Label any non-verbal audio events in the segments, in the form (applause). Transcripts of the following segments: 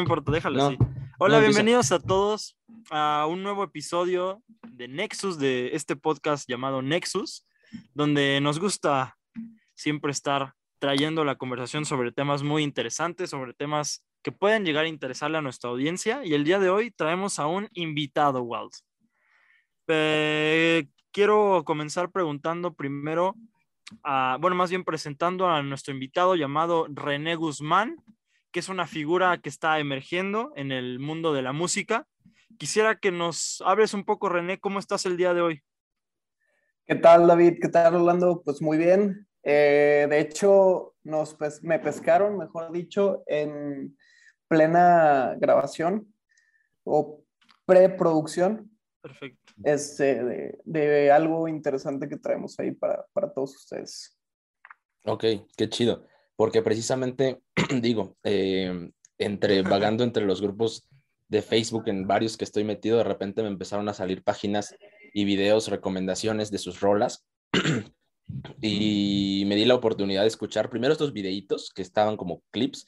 no importa, déjalo así. Hola, bienvenidos a todos a un nuevo episodio de Nexus, de este podcast llamado Nexus, donde nos gusta siempre estar trayendo la conversación sobre temas muy interesantes, sobre temas que pueden llegar a interesarle a nuestra audiencia. Y el día de hoy traemos a un invitado, Walt. Eh, quiero comenzar preguntando primero, bueno, más bien presentando a nuestro invitado llamado René Guzmán, que es una figura que está emergiendo en el mundo de la música. Quisiera que nos hables un poco, René, ¿cómo estás el día de hoy? ¿Qué tal, David? ¿Qué tal, Orlando? Pues muy bien. Eh, de hecho, nos me pescaron, mejor dicho, en plena grabación o preproducción. Perfecto. Este, de, algo interesante que traemos ahí para, para todos ustedes. Ok, qué chido porque precisamente, (clears throat) digo, eh, entre vagando entre los grupos de Facebook en varios que estoy metido, de repente me empezaron a salir páginas y videos, recomendaciones de sus rolas. (clears throat) y me di la oportunidad de escuchar primero estos videitos que estaban como clips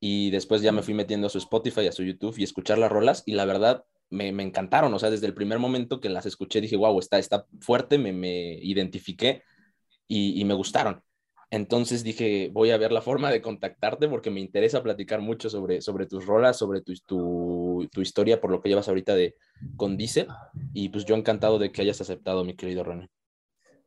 y después ya me fui metiendo a su Spotify, a su YouTube y escuchar las rolas y la verdad me, me encantaron, o sea, desde el primer momento que las escuché dije, wow, está, está fuerte, me, me identifiqué y, y me gustaron. Entonces dije, voy a ver la forma de contactarte porque me interesa platicar mucho sobre, sobre tus rolas, sobre tu, tu, historia, por lo que llevas ahorita de, con Dice. Y pues yo encantado de que hayas aceptado, mi querido René.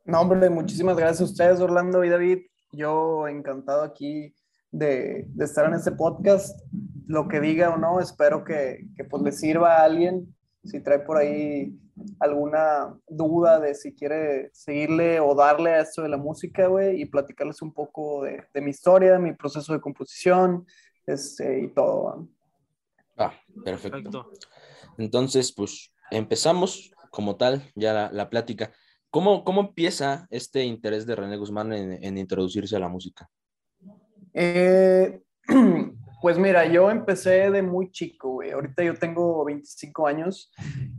No, hombre, muchísimas gracias a ustedes, Orlando y David. Yo encantado aquí de, de estar en este podcast. Lo que diga o no, espero que, que pues le sirva a alguien. Si trae por ahí alguna duda de si quiere seguirle o darle a esto de la música, güey, y platicarles un poco de, de, mi historia, mi proceso de composición, este, y todo. Ah, perfecto. Entonces, pues empezamos como tal ya la, la plática. ¿Cómo, ¿Cómo, empieza este interés de René Guzmán en, en introducirse a la música? Eh, (clears throat) Pues mira, yo empecé de muy chico, güey. Ahorita yo tengo 25 años.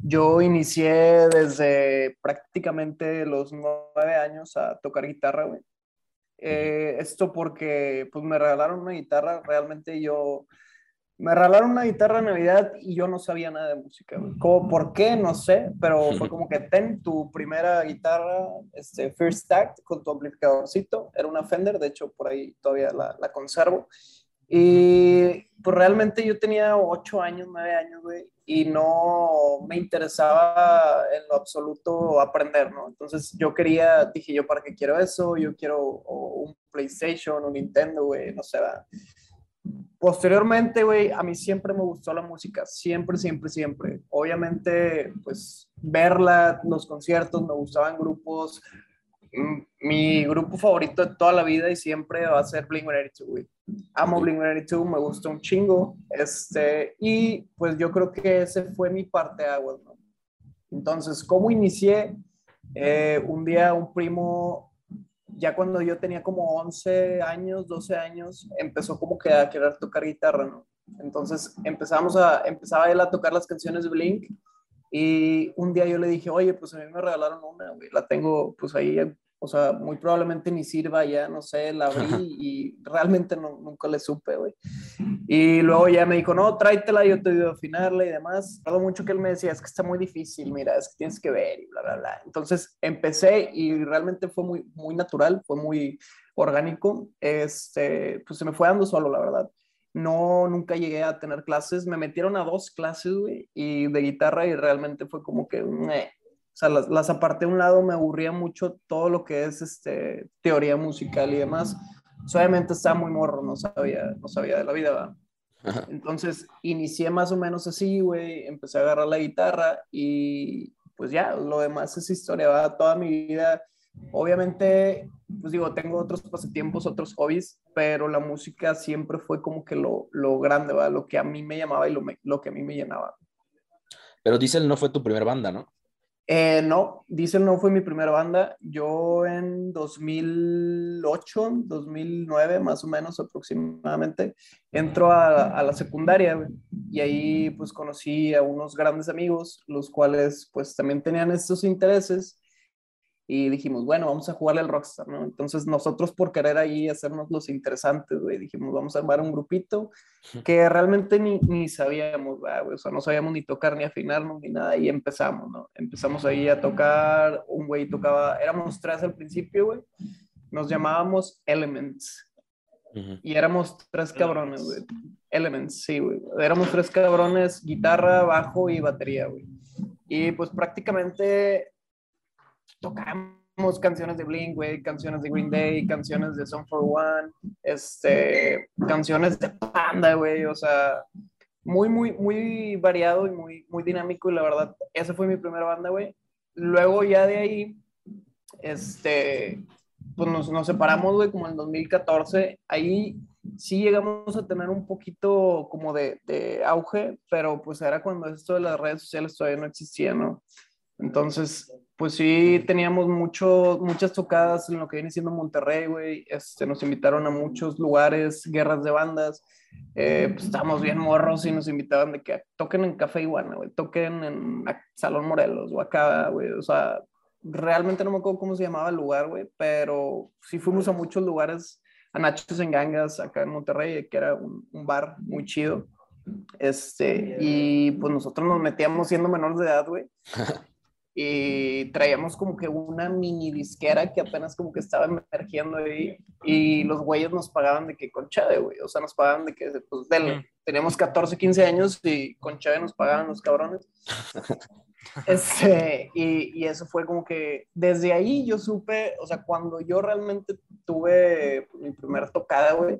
Yo inicié desde prácticamente los 9 años a tocar guitarra, güey. Eh, esto porque pues me regalaron una guitarra, realmente yo... Me regalaron una guitarra en Navidad y yo no sabía nada de música, güey. ¿Cómo, ¿Por qué? No sé, pero fue como que ten tu primera guitarra, este, First Act, con tu amplificadorcito. Era una Fender, de hecho por ahí todavía la conservo. Y pues realmente yo tenía ocho años, nueve años, güey, y no me interesaba en lo absoluto aprender, ¿no? Entonces yo quería, dije yo, ¿para qué quiero eso? Yo quiero un PlayStation, un Nintendo, güey, no sé, ¿verdad? Posteriormente, güey, a mí siempre me gustó la música, siempre, siempre, siempre. Obviamente, pues verla, los conciertos, me gustaban grupos. Mi grupo favorito de toda la vida y siempre va a ser Blink-182, güey amo Blink-182, me gusta un chingo, este, y pues yo creo que ese fue mi parte de agua, ¿no? Entonces, ¿cómo inicié? Eh, un día un primo, ya cuando yo tenía como 11 años, 12 años, empezó como que a querer tocar guitarra, ¿no? Entonces empezamos a, empezaba él a tocar las canciones de Blink y un día yo le dije, oye, pues a mí me regalaron una, güey, la tengo pues ahí o sea, muy probablemente ni sirva ya, no sé, la abrí (laughs) y realmente no, nunca le supe, güey. Y luego ya me dijo, no, tráetela, yo te ayudo a afinarla y demás. Algo mucho que él me decía, es que está muy difícil, mira, es que tienes que ver y bla, bla, bla. Entonces empecé y realmente fue muy, muy natural, fue muy orgánico. Este, pues se me fue dando solo, la verdad. No, nunca llegué a tener clases. Me metieron a dos clases, güey, y de guitarra y realmente fue como que, o sea, las, las aparté a un lado, me aburría mucho todo lo que es este, teoría musical y demás. obviamente estaba muy morro, no sabía, no sabía de la vida, ¿verdad? Entonces inicié más o menos así, güey, empecé a agarrar la guitarra y pues ya, lo demás es historia, va toda mi vida. Obviamente, pues digo, tengo otros pasatiempos, otros hobbies, pero la música siempre fue como que lo, lo grande, ¿va? Lo que a mí me llamaba y lo, lo que a mí me llenaba. Pero Diesel no fue tu primera banda, ¿no? Eh, no, Diesel no fue mi primera banda. Yo en 2008, 2009 más o menos aproximadamente, entro a, la secundaria y ahí pues conocí a unos grandes amigos, los cuales pues también tenían estos intereses y dijimos, bueno, vamos a jugarle al Rockstar, ¿no? Entonces nosotros por querer ahí hacernos los interesantes, güey, dijimos, vamos a armar un grupito que realmente ni, ni sabíamos, güey, o sea, no sabíamos ni tocar ni afinarnos ni nada y empezamos, ¿no? Empezamos ahí a tocar, un güey tocaba, éramos tres al principio, güey, nos llamábamos Elements. Y éramos tres cabrones, güey. Elements, sí, güey. Éramos tres cabrones, guitarra, bajo y batería, güey. Y pues prácticamente tocamos canciones de Blink, güey, canciones de Green Day, canciones de Song for One, este, canciones de Panda, güey, o sea, muy, muy, muy variado y muy, muy dinámico y la verdad, esa fue mi primera banda, güey. Luego ya de ahí, este, pues nos, nos separamos, güey, como en 2014, ahí sí llegamos a tener un poquito como de, de, auge, pero pues era cuando esto de las redes sociales todavía no existía, ¿no? Entonces, pues sí, teníamos mucho, muchas tocadas en lo que viene siendo Monterrey, güey. Este, nos invitaron a muchos lugares, guerras de bandas. Eh, pues estábamos bien morros y nos invitaban de que toquen en Café Iguana, güey, toquen en Salón Morelos o acá, güey. O sea, realmente no me acuerdo cómo se llamaba el lugar, güey, pero sí fuimos a muchos lugares, a Nachos en Gangas, acá en Monterrey, que era un, un bar muy chido. Este, y pues nosotros nos metíamos siendo menores de edad, güey. (laughs) y traíamos como que una mini disquera que apenas como que estaba emergiendo ahí y los güeyes nos pagaban de que con chave, güey, o sea, nos pagaban de que, pues, del, teníamos 14, 15 años y con chave nos pagaban los cabrones. (laughs) Este, y, y, eso fue como que desde ahí yo supe, o sea, cuando yo realmente tuve mi primera tocada, güey,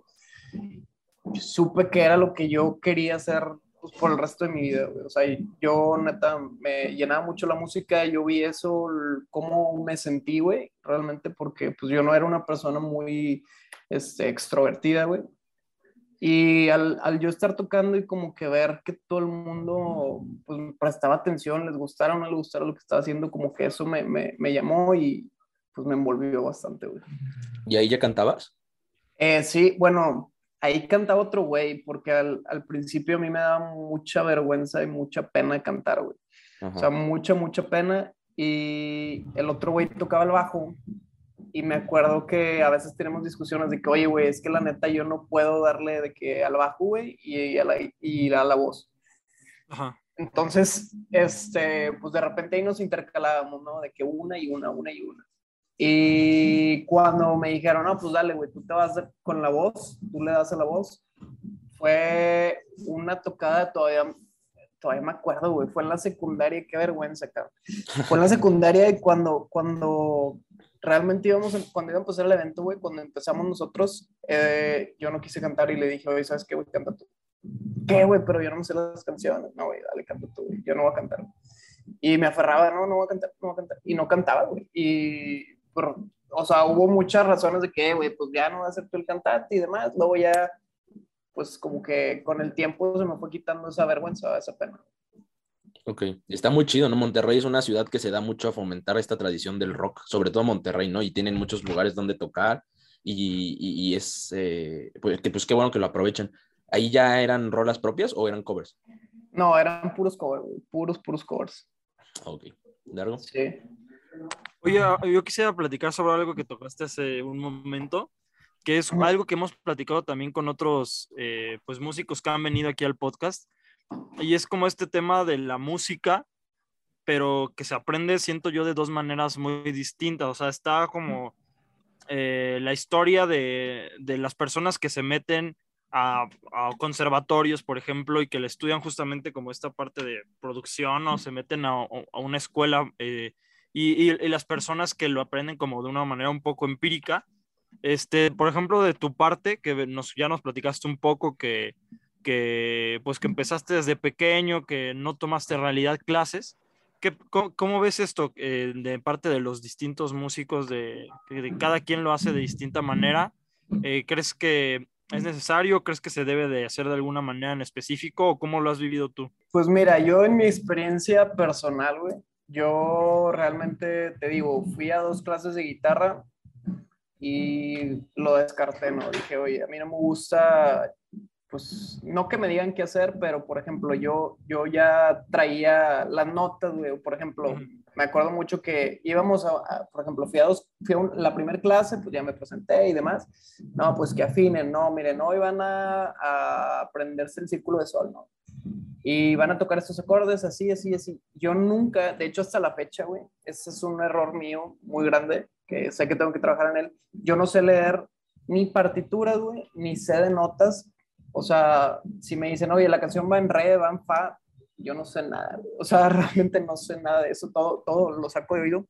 supe que era lo que yo quería hacer pues, por el resto de mi vida, güey. O sea, yo neta me llenaba mucho la música, yo vi eso, cómo me sentí, güey, realmente porque pues yo no era una persona muy este, extrovertida, güey. Y al, al, yo estar tocando y como que ver que todo el mundo pues, prestaba atención, les gustara o no les gustara lo que estaba haciendo, como que eso me, me, me llamó y pues me envolvió bastante, güey. ¿Y ahí ya cantabas? Eh, sí, bueno, ahí cantaba otro güey, porque al, al, principio a mí me daba mucha vergüenza y mucha pena cantar, güey. O sea, mucha, mucha pena. Y el otro güey tocaba el bajo. Y me acuerdo que a veces tenemos discusiones de que, oye, güey, es que la neta yo no puedo darle de que al bajo, güey, y, a la, y a la voz. Ajá. Entonces, este, pues de repente ahí nos intercalábamos, ¿no? De que una y una, una y una. Y cuando me dijeron, no, pues dale, güey, tú te vas con la voz, tú le das a la voz, fue una tocada todavía, todavía me acuerdo, güey, fue en la secundaria, qué vergüenza, cabrón. Fue en la secundaria y cuando, cuando realmente íbamos, cuando íbamos a empezar el evento, güey, cuando empezamos nosotros, eh, yo no quise cantar y le dije, oye, ¿sabes qué, güey? Canta tú. ¿Qué, güey? Pero yo no sé las canciones. No, güey, dale, canta tú, güey. Yo no voy a cantar. Y me aferraba, no, no voy a cantar, no voy a cantar. Y no cantaba, güey. Y o sea, hubo muchas razones de que, güey, pues ya no va a ser tú el cantante y demás. Luego ya, pues como que con el tiempo se me fue quitando esa vergüenza, esa pena. Ok, está muy chido, ¿no? Monterrey es una ciudad que se da mucho a fomentar esta tradición del rock, sobre todo Monterrey, ¿no? Y tienen muchos lugares donde tocar y, y, es, eh, pues, que, pues qué bueno que lo aprovechen. ¿Ahí ya eran rolas propias o eran covers? No, eran puros covers, puros, puros covers. Ok, ¿largo? Sí. Oye, ah, yo quisiera platicar sobre algo que tocaste hace un momento, que es algo que hemos platicado también con otros eh, pues, músicos que han venido aquí al podcast, y es como este tema de la música, pero que se aprende, siento yo, de dos maneras muy distintas. O sea, está como eh, la historia de, de, las personas que se meten a, a, conservatorios, por ejemplo, y que le estudian justamente como esta parte de producción o se meten a, a una escuela. Eh, y, y, las personas que lo aprenden como de una manera un poco empírica. Este, por ejemplo, de tu parte, que nos, ya nos platicaste un poco que, que, pues, que empezaste desde pequeño, que no tomaste en realidad clases. ¿Qué, cómo, ves esto eh, de parte de los distintos músicos, de, de, cada quien lo hace de distinta manera? Eh, ¿Crees que es necesario? ¿Crees que se debe de hacer de alguna manera en específico o cómo lo has vivido tú? Pues mira, yo en mi experiencia personal, güey, yo realmente te digo, fui a dos clases de guitarra y lo descarté, ¿no? Dije, oye, a mí no me gusta, pues, no que me digan qué hacer, pero por ejemplo, yo, yo ya traía las notas, güey, por ejemplo, me acuerdo mucho que íbamos a, por ejemplo, fui a, dos, fui a la primera clase, pues ya me presenté y demás. No, pues que afinen, no, miren, hoy van a, a aprenderse el círculo de sol, ¿no? Y van a tocar estos acordes así, así, así. Yo nunca, de hecho hasta la fecha, güey, ese es un error mío muy grande, que sé que tengo que trabajar en él. Yo no sé leer ni partituras, güey, ni sé de notas. O sea, si me dicen, oye, la canción va en re, va en fa, yo no sé nada, o sea, (laughs) realmente no sé nada de eso, todo, todo lo saco de oído.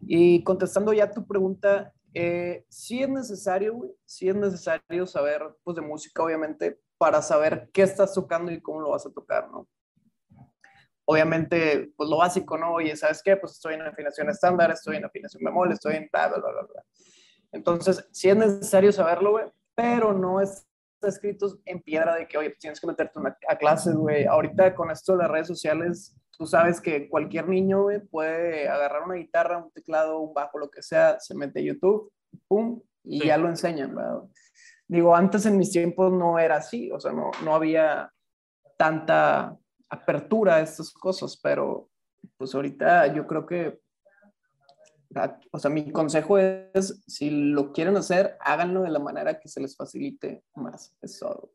Y contestando ya tu pregunta, eh, sí es necesario, güey, sí es necesario saber, pues, de música, obviamente, para saber qué estás tocando y cómo lo vas a tocar, ¿no? Obviamente, pues lo básico, ¿no? Oye, ¿sabes qué? Pues estoy en afinación estándar, estoy en afinación bemol, estoy en bla, bla, bla, bla. Entonces, sí es necesario saberlo, güey, pero no es escritos en piedra de que, oye, tienes que meterte a clases, güey. Ahorita con esto de las redes sociales, tú sabes que cualquier niño, güey, puede agarrar una guitarra, un teclado, un bajo, lo que sea, se mete a YouTube, pum, y ya lo enseñan, ¿verdad? Digo, antes en mis tiempos no era así, o sea, no, no había tanta apertura a estas cosas, pero pues ahorita yo creo que o sea, mi consejo es, si lo quieren hacer, háganlo de la manera que se les facilite más. Eso.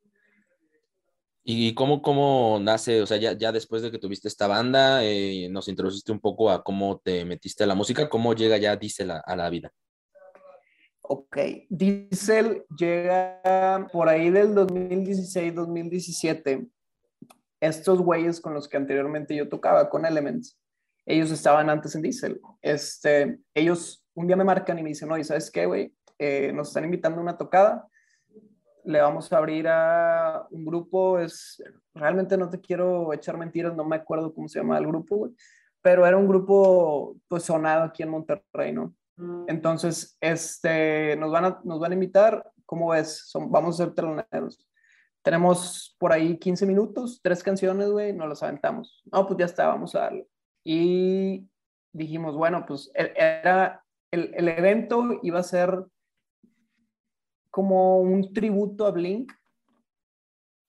¿Y cómo, cómo nace? O sea, ya, ya después de que tuviste esta banda, eh, nos introduciste un poco a cómo te metiste a la música, ¿cómo llega ya Diesel a, a la vida? Ok, Diesel llega por ahí del 2016-2017. Estos güeyes con los que anteriormente yo tocaba, con Elements, ellos estaban antes en Diesel. Este, ellos un día me marcan y me dicen, oye, ¿sabes qué, güey? Eh, nos están invitando a una tocada, le vamos a abrir a un grupo, es, realmente no te quiero echar mentiras, no me acuerdo cómo se llama el grupo, güey, pero era un grupo pues sonado aquí en Monterrey, ¿no? Entonces, este, nos van a, nos van a invitar, ¿cómo ves? Son, vamos a ser teloneros. Tenemos por ahí 15 minutos, tres canciones, güey, nos las aventamos. No, pues ya está, vamos a darle. Y dijimos, bueno, pues e-, era, el, el evento iba a ser como un tributo a Blink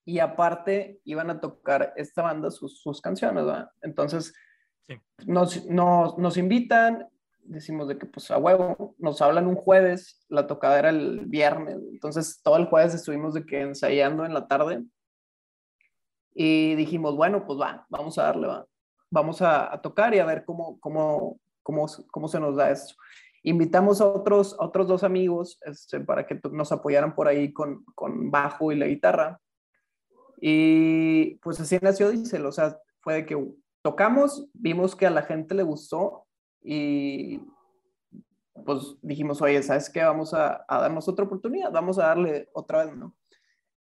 y aparte iban a tocar esta banda sus, sus canciones, ¿verdad? Entonces nos, nos, nos, invitan, decimos de que pues a huevo, nos hablan un jueves, la tocada era el viernes, entonces todo el jueves estuvimos de que ensayando en la tarde y dijimos, bueno, pues va, vamos a darle, va vamos a, tocar y a ver cómo, cómo, cómo, cómo se nos da esto. Invitamos a otros, otros dos amigos este, para que nos apoyaran por ahí con, con bajo y la guitarra. Y pues así nació Diesel, o sea, fue de que tocamos, vimos que a la gente le gustó y pues dijimos, oye, ¿sabes qué? Vamos a, a darnos otra oportunidad, vamos a darle otra vez, ¿no?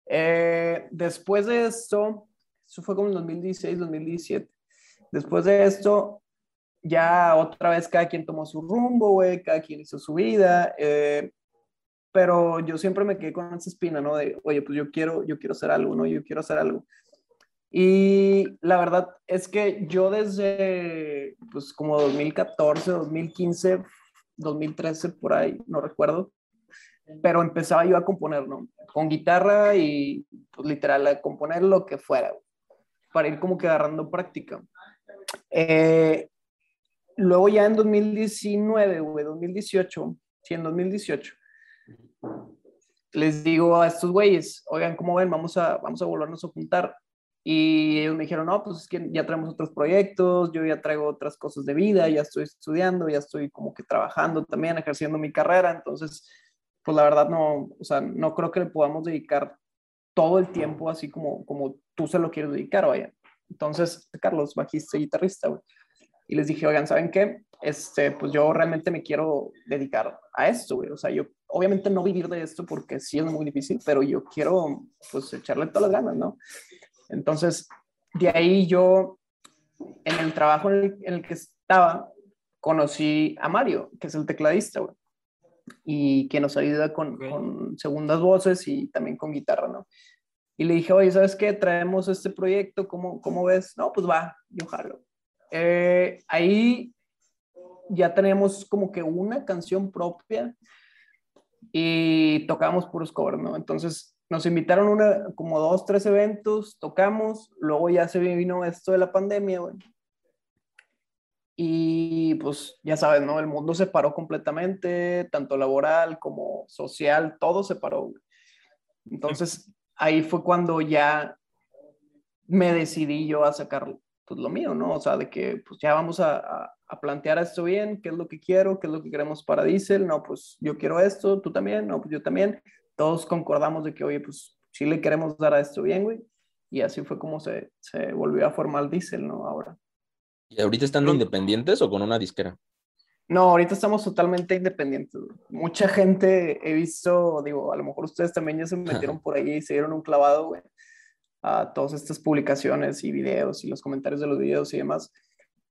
Eh, después de esto, eso fue como en 2016, 2017, Después de esto, ya otra vez cada quien tomó su rumbo, güey, cada quien hizo su vida, eh, pero yo siempre me quedé con esa espina, ¿no? De, oye, pues yo quiero, yo quiero hacer algo, ¿no? Yo quiero hacer algo. Y la verdad es que yo desde, pues como 2014, 2015, 2013, por ahí, no recuerdo, pero empezaba yo a componer, ¿no? Con guitarra y, pues literal, a componer lo que fuera, para ir como que agarrando práctica. Eh, luego ya en 2019, güey, 2018, sí, en 2018, les digo a estos güeyes, oigan, ¿cómo ven? Vamos a, vamos a volvernos a juntar. Y ellos me dijeron, no, pues es que ya traemos otros proyectos, yo ya traigo otras cosas de vida, ya estoy estudiando, ya estoy como que trabajando también, ejerciendo mi carrera, entonces, pues la verdad no, o sea, no creo que le podamos dedicar todo el tiempo así como, como tú se lo quieres dedicar, vaya. Entonces, Carlos, bajista y guitarrista, güey. Y les dije, oigan, ¿saben qué? Este, pues yo realmente me quiero dedicar a esto, güey. O sea, yo obviamente no vivir de esto porque sí es muy difícil, pero yo quiero, pues, echarle todas las ganas, ¿no? Entonces, de ahí yo, en el trabajo en el, que estaba, conocí a Mario, que es el tecladista, güey. Y que nos ayuda con, con segundas voces y también con guitarra, ¿no? Y le dije, oye, ¿sabes qué? Traemos este proyecto, ¿cómo, cómo ves? No, pues va, yo jalo. Eh, ahí ya tenemos como que una canción propia y tocamos puros covers, ¿no? Entonces nos invitaron una, como dos, tres eventos, tocamos, luego ya se vino esto de la pandemia, güey. y pues ya sabes, ¿no? El mundo se paró completamente, tanto laboral como social, todo se paró. Entonces ahí fue cuando ya me decidí yo a sacar pues lo mío, ¿no? O sea, de que pues ya vamos a, a, plantear esto bien, qué es lo que quiero, qué es lo que queremos para Diesel, no, pues yo quiero esto, tú también, no, pues yo también. Todos concordamos de que, oye, pues sí le queremos dar a esto bien, güey. Y así fue como se, se volvió a formar Diesel, ¿no? Ahora. ¿Y ahorita están independientes o con una disquera? No, ahorita estamos totalmente independientes. Mucha gente he visto, digo, a lo mejor ustedes también ya se metieron por ahí y se dieron un clavado, güey, a todas estas publicaciones y videos y los comentarios de los videos y demás.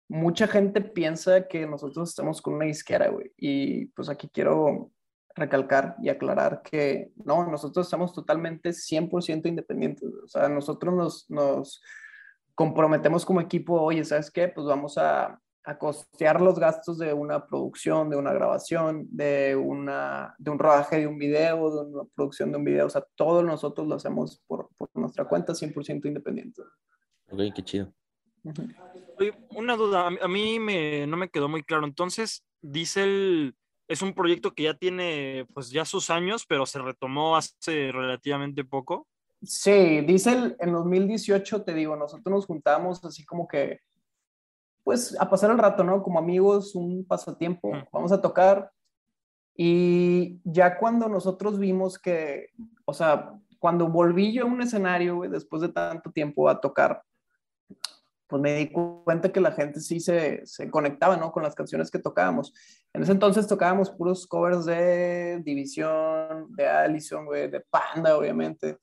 Mucha gente piensa que nosotros estamos con una disquera, güey. Y pues aquí quiero recalcar y aclarar que no, nosotros estamos totalmente 100% independientes. O sea, nosotros nos, nos comprometemos como equipo, oye, ¿sabes qué? Pues vamos a, a, costear los gastos de una producción, de una grabación, de, una, de un rodaje de un video, de una producción de un video. O sea, todos nosotros lo hacemos por, por nuestra cuenta, 100% independiente. Ok, qué chido. Oye, una duda, a mí me, no me quedó muy claro. Entonces, Diesel es un proyecto que ya tiene pues ya sus años, pero se retomó hace relativamente poco. Sí, dice en 2018, te digo, nosotros nos juntamos así como que, pues a pasar el rato, ¿no? Como amigos, un pasatiempo, vamos a tocar. Y ya cuando nosotros vimos que, o sea, cuando volví yo a un escenario, después de tanto tiempo a tocar, pues me di cuenta que la gente sí se, se, conectaba, ¿no? Con las canciones que tocábamos. En ese entonces tocábamos puros covers de División, de Allison, güey, de Panda, obviamente.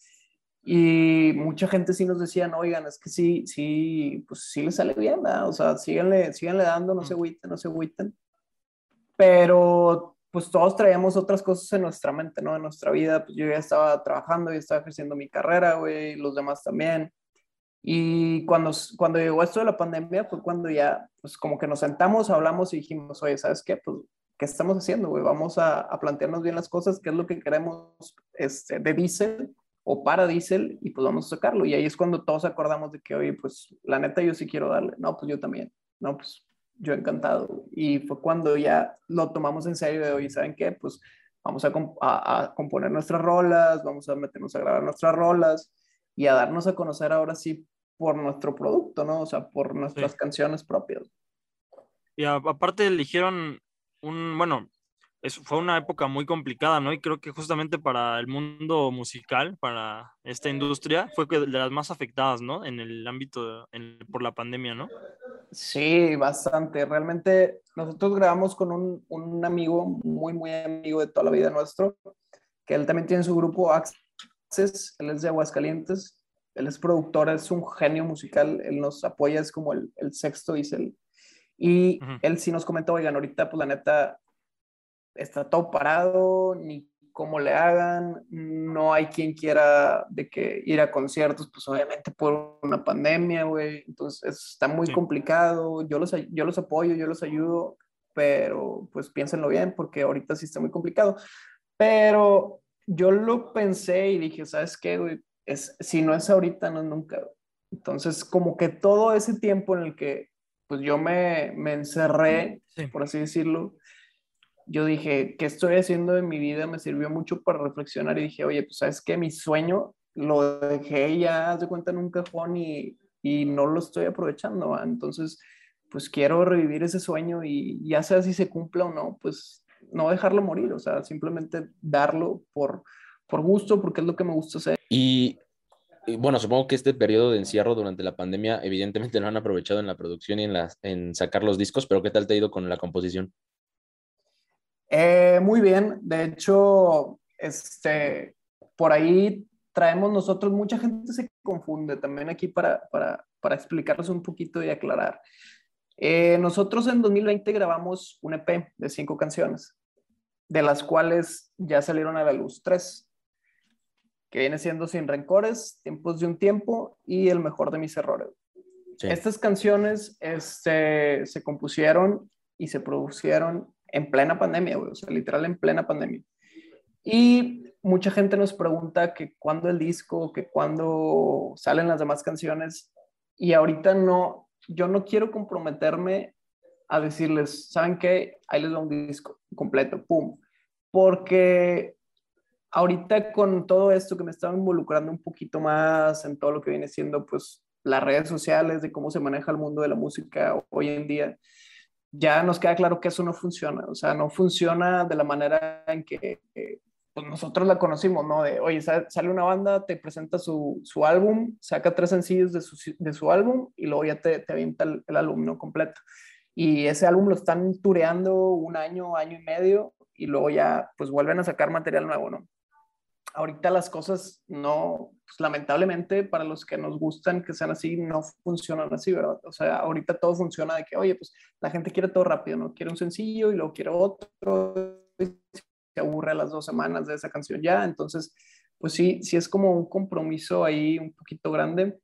Y mucha gente sí nos decía, oigan, es que sí, sí, pues sí le sale bien, ¿verdad? O sea, síganle, síganle dando, no se agüiten, no se agüiten. Pero pues todos traíamos otras cosas en nuestra mente, ¿no? En nuestra vida, pues yo ya estaba trabajando, y estaba ejerciendo mi carrera, güey, los demás también. Y cuando, cuando llegó esto de la pandemia fue cuando ya, pues como que nos sentamos, hablamos y dijimos, oye, ¿sabes qué? Pues, ¿qué estamos haciendo, güey? Vamos a, a, plantearnos bien las cosas, qué es lo que queremos este, de diésel o para diésel y pues vamos a sacarlo. Y ahí es cuando todos acordamos de que, oye, pues la neta yo sí quiero darle. No, pues yo también. No, pues yo encantado. Y fue cuando ya lo tomamos en serio de, oye, ¿saben qué? Pues vamos a, a, a componer nuestras rolas, vamos a meternos a grabar nuestras rolas y a darnos a conocer ahora sí por nuestro producto, ¿no? O sea, por nuestras canciones propias. Y aparte eligieron un, bueno, fue una época muy complicada, ¿no? Y creo que justamente para el mundo musical, para esta industria, fue de las más afectadas, ¿no? En el ámbito por la pandemia, ¿no? Sí, bastante. Realmente nosotros grabamos con un, un, amigo, muy, muy amigo de toda la vida nuestro, que él también tiene su grupo él es de Aguascalientes, él es productor, es un genio musical, él nos apoya, es como el, el sexto y el... Y él sí nos comentó, oigan, ahorita pues la neta está todo parado, ni cómo le hagan, no hay quien quiera de que ir a conciertos, pues obviamente por una pandemia, güey, entonces está muy complicado, yo los, yo los apoyo, yo los ayudo, pero pues piénsenlo bien porque ahorita sí está muy complicado. Pero yo lo pensé y dije, ¿sabes qué, güey? Es, si no es ahorita, no es nunca. Entonces, como que todo ese tiempo en el que pues yo me, me encerré, por así decirlo, yo dije, ¿qué estoy haciendo en mi vida? Me sirvió mucho para reflexionar y dije, oye, pues sabes qué, mi sueño lo dejé ya, haz de cuenta, en un cajón y, y no lo estoy aprovechando. Entonces, pues quiero revivir ese sueño y ya sea si se cumpla o no, pues no dejarlo morir, o sea, simplemente darlo por, por gusto, porque es lo que me gusta hacer. Y, bueno, supongo que este periodo de encierro durante la pandemia, evidentemente lo han aprovechado en la producción y en, las, en sacar los discos, pero ¿qué tal te ha ido con la composición? Eh, muy bien, de hecho, este, por ahí traemos nosotros, mucha gente se confunde también aquí para, para, para explicarles un poquito y aclarar. Eh, nosotros en 2020 grabamos un EP de cinco canciones, de las cuales ya salieron a la luz tres, que viene siendo Sin Rencores, Tiempos de un Tiempo y El Mejor de Mis Errores. Estas canciones este, se compusieron y se producieron en plena pandemia, o sea, literal en plena pandemia. Y mucha gente nos pregunta que cuándo el disco, que cuándo salen las demás canciones, y ahorita no, yo no quiero comprometerme a decirles, ¿saben qué? Ahí les va un disco completo, pum. Porque ahorita con todo esto que me estaba involucrando un poquito más en todo lo que viene siendo pues las redes sociales, de cómo se maneja el mundo de la música hoy en día, ya nos queda claro que eso no funciona, o sea, no funciona de la manera en que pues nosotros la conocimos, ¿no? De, oye, sale una banda, te presenta su, su álbum, saca tres sencillos de su, de su, álbum y luego ya te, te avienta el, el, álbum, ¿no? Completo. Y ese álbum lo están tureando un año, año y medio y luego ya, pues vuelven a sacar material nuevo, ¿no? Ahorita las cosas no, pues lamentablemente para los que nos gustan que sean así, no funcionan así, ¿verdad? O sea, ahorita todo funciona de que, oye, pues la gente quiere todo rápido, ¿no? Quiere un sencillo y luego quiere otro se aburre a las dos semanas de esa canción ya. Entonces, pues sí, sí es como un compromiso ahí un poquito grande.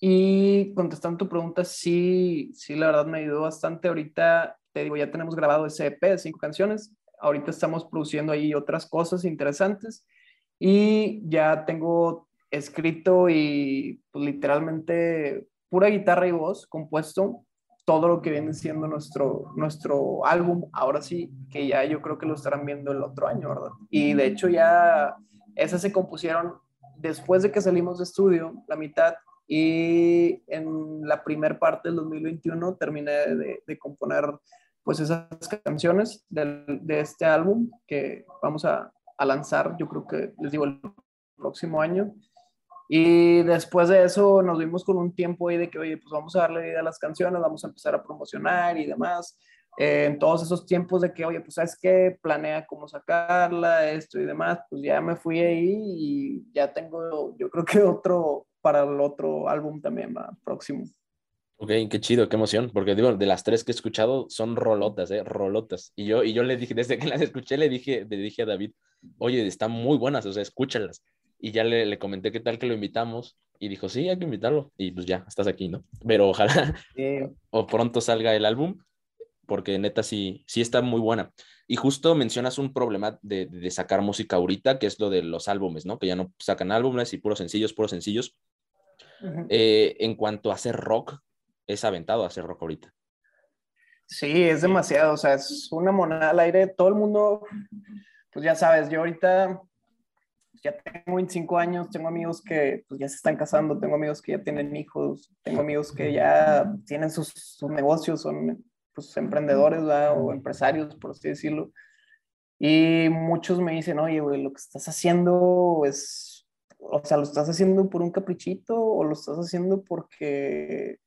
Y contestando tu pregunta, sí, sí, la verdad me ayudó bastante. Ahorita, te digo, ya tenemos grabado ese EP de cinco canciones. Ahorita estamos produciendo ahí otras cosas interesantes. Y ya tengo escrito y pues, literalmente pura guitarra y voz compuesto todo lo que viene siendo nuestro, nuestro álbum, ahora sí, que ya yo creo que lo estarán viendo el otro año, ¿verdad? Y de hecho ya esas se compusieron después de que salimos de estudio, la mitad, y en la primer parte del 2021 terminé de, de componer pues esas canciones de, de, este álbum que vamos a, a lanzar, yo creo que les digo el próximo año. Y después de eso nos vimos con un tiempo ahí de que, oye, pues vamos a darle vida a las canciones, vamos a empezar a promocionar y demás. Eh, en todos esos tiempos de que, oye, pues sabes qué, planea cómo sacarla, esto y demás, pues ya me fui ahí y ya tengo, yo creo que otro para el otro álbum también va próximo. Ok, qué chido, qué emoción, porque digo, de las tres que he escuchado son rolotas, ¿eh? Rolotas. Y yo, y yo le dije, desde que las escuché, le dije, le dije a David, oye, están muy buenas, o sea, escúchalas y ya le, le, comenté qué tal que lo invitamos y dijo, sí, hay que invitarlo. Y pues ya, estás aquí, ¿no? Pero ojalá (laughs) o pronto salga el álbum, porque neta sí, sí está muy buena. Y justo mencionas un problema de, de, sacar música ahorita, que es lo de los álbumes, ¿no? Que ya no sacan álbumes y puros sencillos, puros sencillos. Uh -huh. eh, en cuanto a hacer rock, es aventado a hacer rock ahorita. Sí, es demasiado, o sea, es una moneda al aire. Todo el mundo, pues ya sabes, yo ahorita ya tengo 25 años, tengo amigos que pues, ya se están casando, tengo amigos que ya tienen hijos, tengo amigos que ya tienen sus, sus negocios, son pues, emprendedores ¿verdad? o empresarios, por así decirlo. Y muchos me dicen, oye, güey, lo que estás haciendo es, o sea, lo estás haciendo por un caprichito o lo estás haciendo porque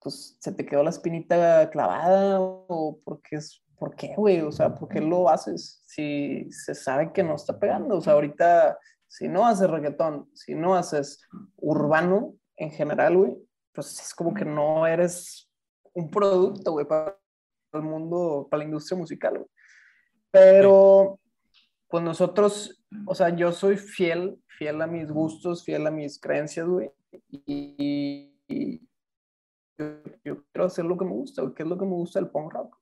pues, se te quedó la espinita clavada o porque es ¿por qué, güey? O sea, ¿por qué lo haces si se sabe que no está pegando? O sea, ahorita, si no haces reggaetón, si no haces urbano en general, güey, pues es como que no eres un producto, güey, para el mundo, para la industria musical, güey. Pero, pues nosotros, o sea, yo soy fiel, fiel a mis gustos, fiel a mis creencias, güey, y, yo, quiero hacer lo que me gusta, güey, ¿qué es lo que me gusta del punk rock?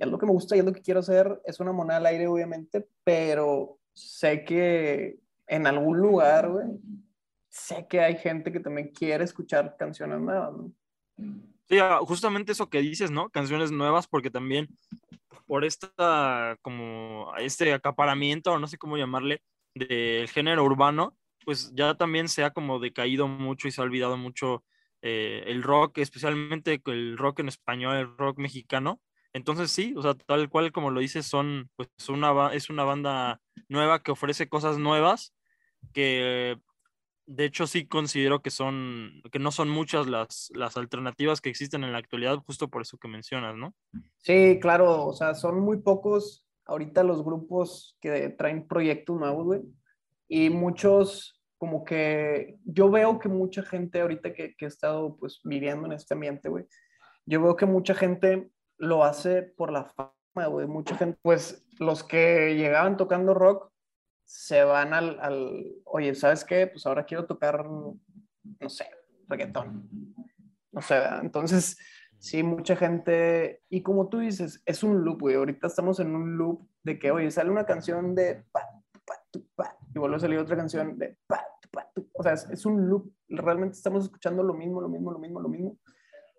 Es lo que me gusta y es lo que quiero hacer, es una moneda al aire, obviamente, pero sé que en algún lugar, güey, sé que hay gente que también quiere escuchar canciones nuevas, ¿no? Sí, justamente eso que dices, ¿no? Canciones nuevas, porque también por esta, como, este acaparamiento, o no sé cómo llamarle, del género urbano, pues ya también se ha como decaído mucho y se ha olvidado mucho eh, el rock, especialmente el rock en español, el rock mexicano, entonces sí, o sea, tal cual como lo dices, son, pues una, es una banda nueva que ofrece cosas nuevas, que de hecho sí considero que son, que no son muchas las, las alternativas que existen en la actualidad, justo por eso que mencionas, ¿no? Sí, claro, o sea, son muy pocos ahorita los grupos que traen proyectos nuevos, güey, y muchos como que yo veo que mucha gente ahorita que, que he estado pues viviendo en este ambiente, güey, yo veo que mucha gente lo hace por la fama, güey. Mucha gente, pues los que llegaban tocando rock se van al, al, oye, ¿sabes qué? Pues ahora quiero tocar, no sé, reggaetón. No sé, ¿verdad? entonces, sí, mucha gente, y como tú dices, es un loop, güey. Ahorita estamos en un loop de que, oye, sale una canción de pa, pa, tu, pa, y vuelve a salir otra canción de pa, tu, pa, tu. O sea, es, es un loop. Realmente estamos escuchando lo mismo, lo mismo, lo mismo, lo mismo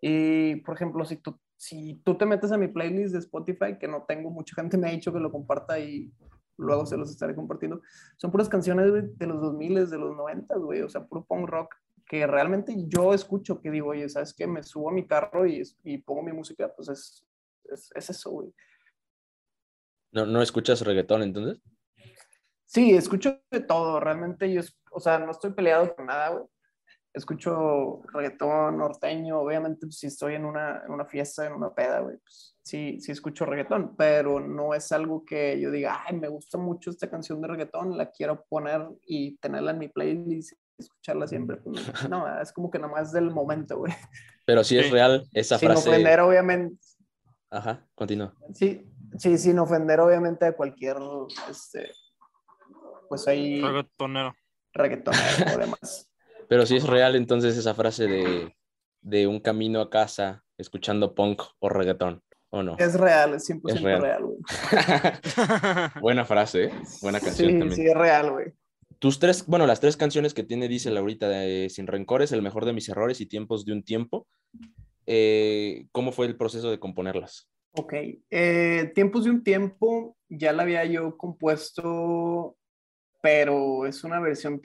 Y, por ejemplo, si tú, si tú te metes a mi playlist de Spotify, que no tengo, mucha gente me ha dicho que lo comparta y luego se los estaré compartiendo, son puras canciones de los 2000, de los 90, güey, o sea, puro punk rock que realmente yo escucho, que digo, oye, ¿sabes qué? Me subo a mi carro y, y pongo mi música, pues es, es, es eso, güey. ¿No, ¿No escuchas reggaetón entonces? Sí, escucho de todo, realmente yo, o sea, no estoy peleado con nada, güey. Escucho reggaetón norteño, obviamente pues, si estoy en una, en una fiesta, en una peda, güey, pues sí, sí escucho reggaetón, pero no es algo que yo diga, ay, me gusta mucho esta canción de reggaetón, la quiero poner y tenerla en mi playlist escucharla siempre. Pues, no, (laughs) es como que nada más del momento, güey. Pero sí es real esa frase. Sin ofender, obviamente. Ajá, continúa. Sí, sí, sin ofender, obviamente, a cualquier, este, pues ahí... Reggaetonero. Reggaetonero o demás. Pero sí es real entonces esa frase de, de un camino a casa escuchando punk o reggaetón, ¿o no? Es real, es 100% es real, güey. (laughs) Buena frase, ¿eh? Buena canción sí, también. Sí, es real, güey tus tres, bueno, las tres canciones que tiene Diesel ahorita de Sin Rencores, El mejor de mis errores y Tiempos de un tiempo, eh, ¿cómo fue el proceso de componerlas? Ok, eh, Tiempos de un tiempo ya la había yo compuesto, pero es una versión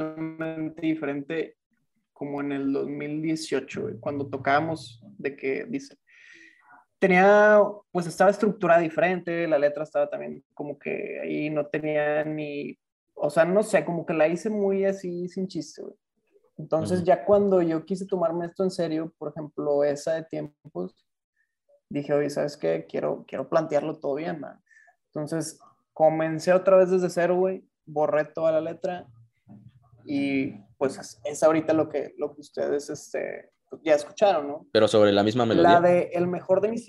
totalmente diferente como en el 2018, cuando tocábamos de que dice, tenía, pues estaba estructurada diferente, la letra estaba también como que ahí no tenía ni o sea, no sé, como que la hice muy así sin chiste, güey. Entonces, ya cuando yo quise tomarme esto en serio, por ejemplo, esa de tiempos, dije, oye, ¿sabes qué? Quiero, quiero plantearlo todo bien, man. Entonces, comencé otra vez desde cero, güey, borré toda la letra y pues es, ahorita lo que, lo que ustedes este, ya escucharon, ¿no? Pero sobre la misma melodía. La de El mejor de mis...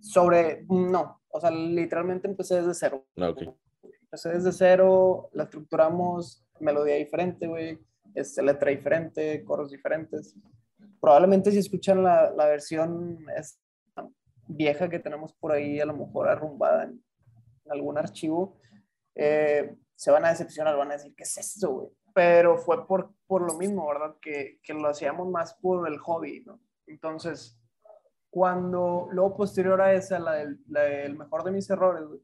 Sobre, no, o sea, literalmente empecé desde cero. Ah, okay empecé desde cero, la estructuramos, melodía diferente, güey, este, letra diferente, coros diferentes. Probablemente si escuchan la, la versión vieja que tenemos por ahí, a lo mejor arrumbada en, algún archivo, eh, se van a decepcionar, van a decir, ¿qué es esto, güey? Pero fue por, por lo mismo, ¿verdad? Que, que lo hacíamos más por el hobby, ¿no? Entonces, cuando luego posterior a esa, la del, la del mejor de mis errores, güey,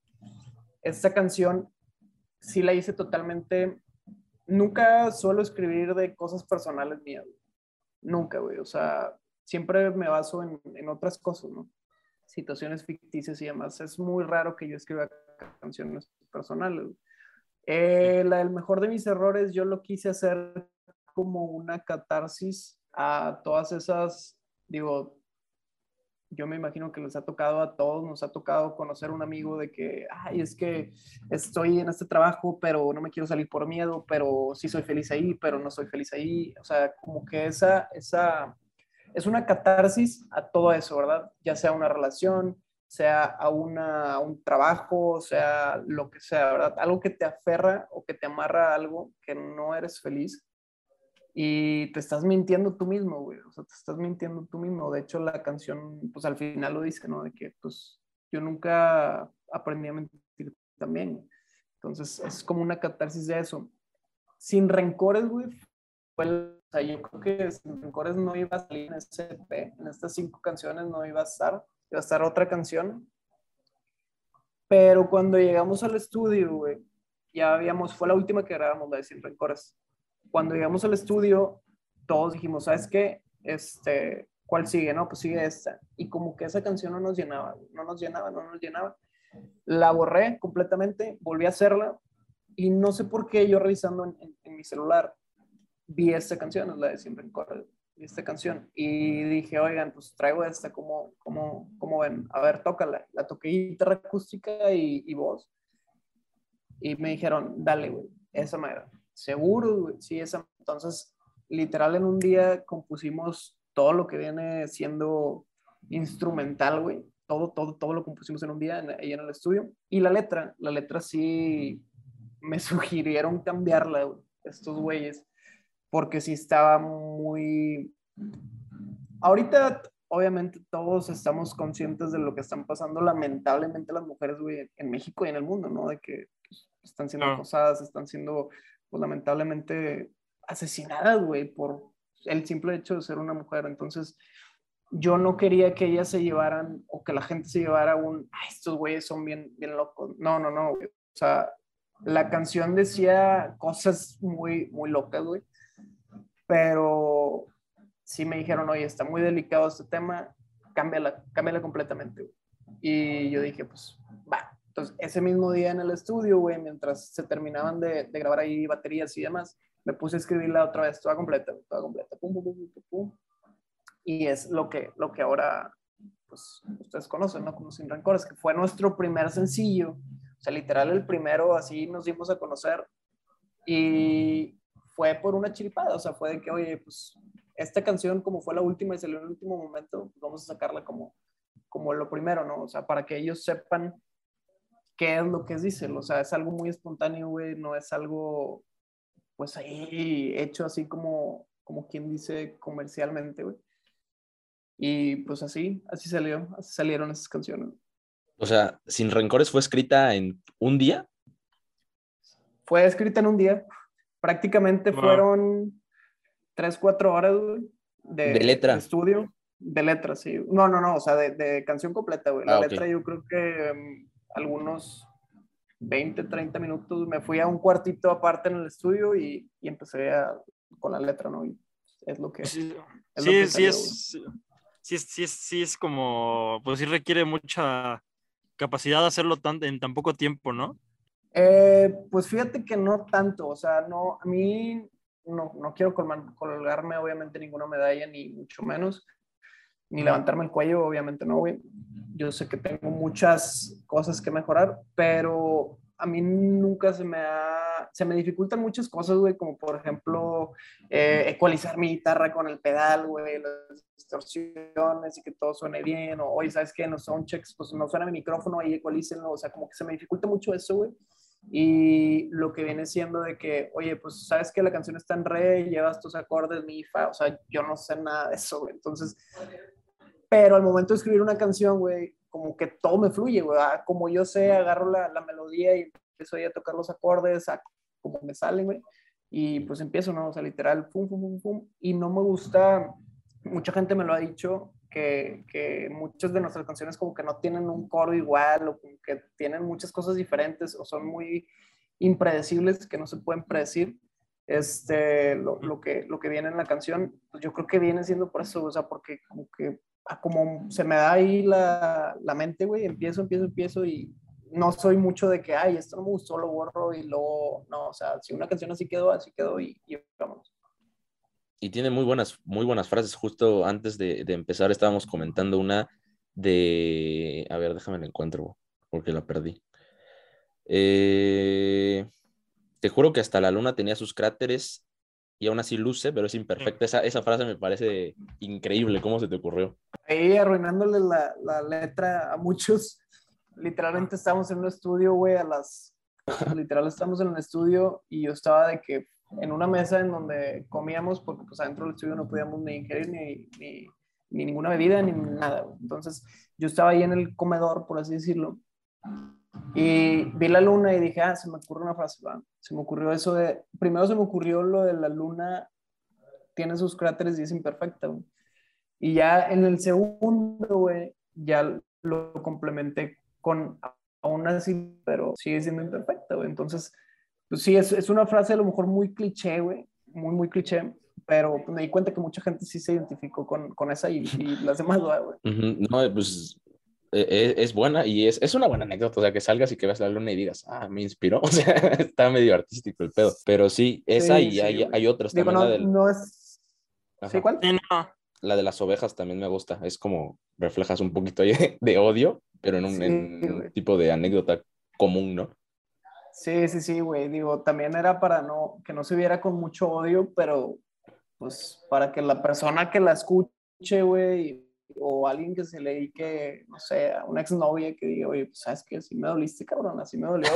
esta canción sí la hice totalmente. Nunca suelo escribir de cosas personales mías. Nunca, güey. O sea, siempre me baso en, en, otras cosas, ¿no? Situaciones ficticias y demás. Es muy raro que yo escriba canciones personales. Eh, del mejor de mis errores, yo lo quise hacer como una catarsis a todas esas, digo, yo me imagino que les ha tocado a todos, nos ha tocado conocer un amigo de que, ay, es que estoy en este trabajo, pero no me quiero salir por miedo, pero sí soy feliz ahí, pero no soy feliz ahí. O sea, como que esa, esa, es una catarsis a todo eso, ¿verdad? Ya sea una relación, sea a, una, a un trabajo, sea lo que sea, ¿verdad? Algo que te aferra o que te amarra a algo que no eres feliz y te estás mintiendo tú mismo, güey, o sea, te estás mintiendo tú mismo. De hecho, la canción, pues al final lo dice, ¿no? De que, pues, yo nunca aprendí a mentir también. Entonces, es como una catarsis de eso. Sin rencores, güey, o sea, yo creo que sin rencores no iba a salir en ese EP, en estas cinco canciones no iba a estar, estar otra canción. Pero cuando llegamos al estudio, güey, ya habíamos, fue la última que grabamos, la de Sin Rencores cuando llegamos al estudio, todos dijimos, ¿sabes qué? Este, ¿Cuál sigue? No, pues sigue esta. Y como que esa canción no nos llenaba, no nos llenaba, no nos llenaba. La borré completamente, volví a hacerla y no sé por qué yo revisando en, mi celular vi esta canción, la de Siempre en Corre, esta canción. Y dije, oigan, pues traigo esta, ¿cómo, cómo, cómo ven? A ver, tócala. La toqué guitarra acústica y, y voz. Y me dijeron, dale, güey, esa manera seguro, sí, esa. Entonces, literal, en un día compusimos todo lo que viene siendo instrumental, güey. Todo, todo, todo lo compusimos en un día ahí en el estudio. Y la letra, la letra sí me (laughs) sugirieron cambiarla, estos güeyes, porque sí estaba muy... Ahorita, obviamente, todos estamos conscientes de lo que están pasando, lamentablemente, las mujeres, güey, en México y en el mundo, ¿no? De que pues, están siendo acosadas, están siendo pues lamentablemente asesinadas, güey, por el simple hecho de ser una mujer. Entonces, yo no quería que ellas se llevaran o que la gente se llevara un, ay, estos güeyes son bien, bien locos. No, no, no, güey. O sea, la canción decía cosas muy, muy locas, güey. Pero sí me dijeron, oye, está muy delicado este tema, cámbiala, cámbiala completamente. Y yo dije, pues, va. Entonces, ese mismo día en el estudio, güey, mientras se terminaban de, de grabar ahí baterías y demás, me puse a escribirla otra vez, toda completa, toda completa, pum, pum, pum, pum y es lo que, lo que ahora pues, ustedes conocen, ¿no? Como Sin Rencores, que fue nuestro primer sencillo, o sea, literal el primero, así nos dimos a conocer y fue por una chiripada, o sea, fue de que, oye, pues esta canción como fue la última y salió en el último momento, pues vamos a sacarla como, como lo primero, ¿no? O sea, para que ellos sepan qué es lo que es Diesel, o sea, es algo muy espontáneo, güey, no es algo, pues ahí hecho así como, como quien dice comercialmente, güey. Y pues así, así salió, así salieron esas canciones. O sea, Sin Rencores fue escrita en un día. Fue escrita en un día. Prácticamente fueron tres, cuatro horas de, de letra. estudio. De letra, sí. No, no, no, o sea, de, canción completa, güey. La ah, letra yo creo que mm, algunos 20, 30 minutos. Me fui a un cuartito aparte en el estudio y, y empecé a, con la letra, ¿no? Y es lo que... Sí, sí, sí es sí es, sí es, sí es como, pues sí requiere mucha capacidad de hacerlo tan, en tan poco tiempo, ¿no? Eh, pues fíjate que no tanto, o sea, no, a mí no, no quiero colgarme obviamente ninguna medalla, ni mucho menos, ni levantarme el cuello, obviamente no, güey. Yo sé que tengo muchas cosas que mejorar, pero a mí nunca se me ha, se me dificultan muchas cosas, güey, como por ejemplo eh, ecualizar mi guitarra con el pedal, güey, las distorsiones y que todo suene bien, o oye, ¿sabes qué? No son checks, pues no suena mi micrófono, ahí ecualícenlo, o sea, como que se me dificulta mucho eso, güey. Y lo que viene siendo de que, oye, pues sabes que la canción está en re, llevas tus acordes, mi, fa, o sea, yo no sé nada de eso, güey. Entonces, pero al momento de escribir una canción, güey, como que todo me fluye, güey. Ah, como yo sé, agarro la, la melodía y empiezo ahí a tocar los acordes, a como me salen, güey. Y pues empiezo, ¿no? O sea, literal, pum, pum, pum, pum. Y no me gusta, mucha gente me lo ha dicho, que, que, muchas de nuestras canciones como que no tienen un coro igual o como que tienen muchas cosas diferentes o son muy impredecibles que no se pueden predecir este, lo, lo, que, lo que viene en la canción, pues yo creo que viene siendo por eso, o sea, porque como que como se me da ahí la, la mente, güey, empiezo, empiezo, empiezo y no soy mucho de que, ay, esto no me gustó, lo borro y luego, no, o sea, si una canción así quedó, así quedó y, y vamos. Y tiene muy buenas, muy buenas frases. Justo antes de, de, empezar estábamos comentando una de, a ver, déjame la encuentro porque la perdí. Eh, te juro que hasta la luna tenía sus cráteres y aún así luce, pero es imperfecta. Esa, esa frase me parece increíble. ¿Cómo se te ocurrió? Ahí arruinándole la, la letra a muchos. Literalmente estábamos en un estudio, güey, a las... Literal estamos en un estudio y yo estaba de que en una mesa en donde comíamos, porque pues adentro del estudio no podíamos ni ingerir ni, ni, ni ninguna bebida ni nada. Entonces yo estaba ahí en el comedor, por así decirlo, y vi la luna y dije, ah, se me ocurre una frase, se me ocurrió eso de, primero se me ocurrió lo de la luna tiene sus cráteres y es imperfecta, Y ya en el segundo, ya lo complementé con aún así, pero sigue siendo imperfecta. Entonces, pues sí, es, es, una frase a lo mejor muy cliché, güey, muy, muy cliché, pero me di cuenta que mucha gente sí se identificó con, con esa y, y (laughs) las demás, güey. No, pues e, e, es, buena y es, es, una buena anécdota, o sea, que salgas y que veas la luna y digas, ah, me inspiró, (laughs) o sea, está medio artístico el pedo, pero sí, esa y hay, hay, otras también. No, la del... no es... ¿Sí, cuál? La de las ovejas también me gusta, es como reflejas un poquito (laughs) de odio, pero en un, en un tipo de anécdota común, ¿no? Sí, sí, sí, güey, digo, también era para no, que no se viera con mucho odio, pero pues para que la persona que la escuche, güey, o alguien que se le dedique, no sé, a una exnovia que diga, oye, pues sabes que si me doliste, cabrón, así me dolió.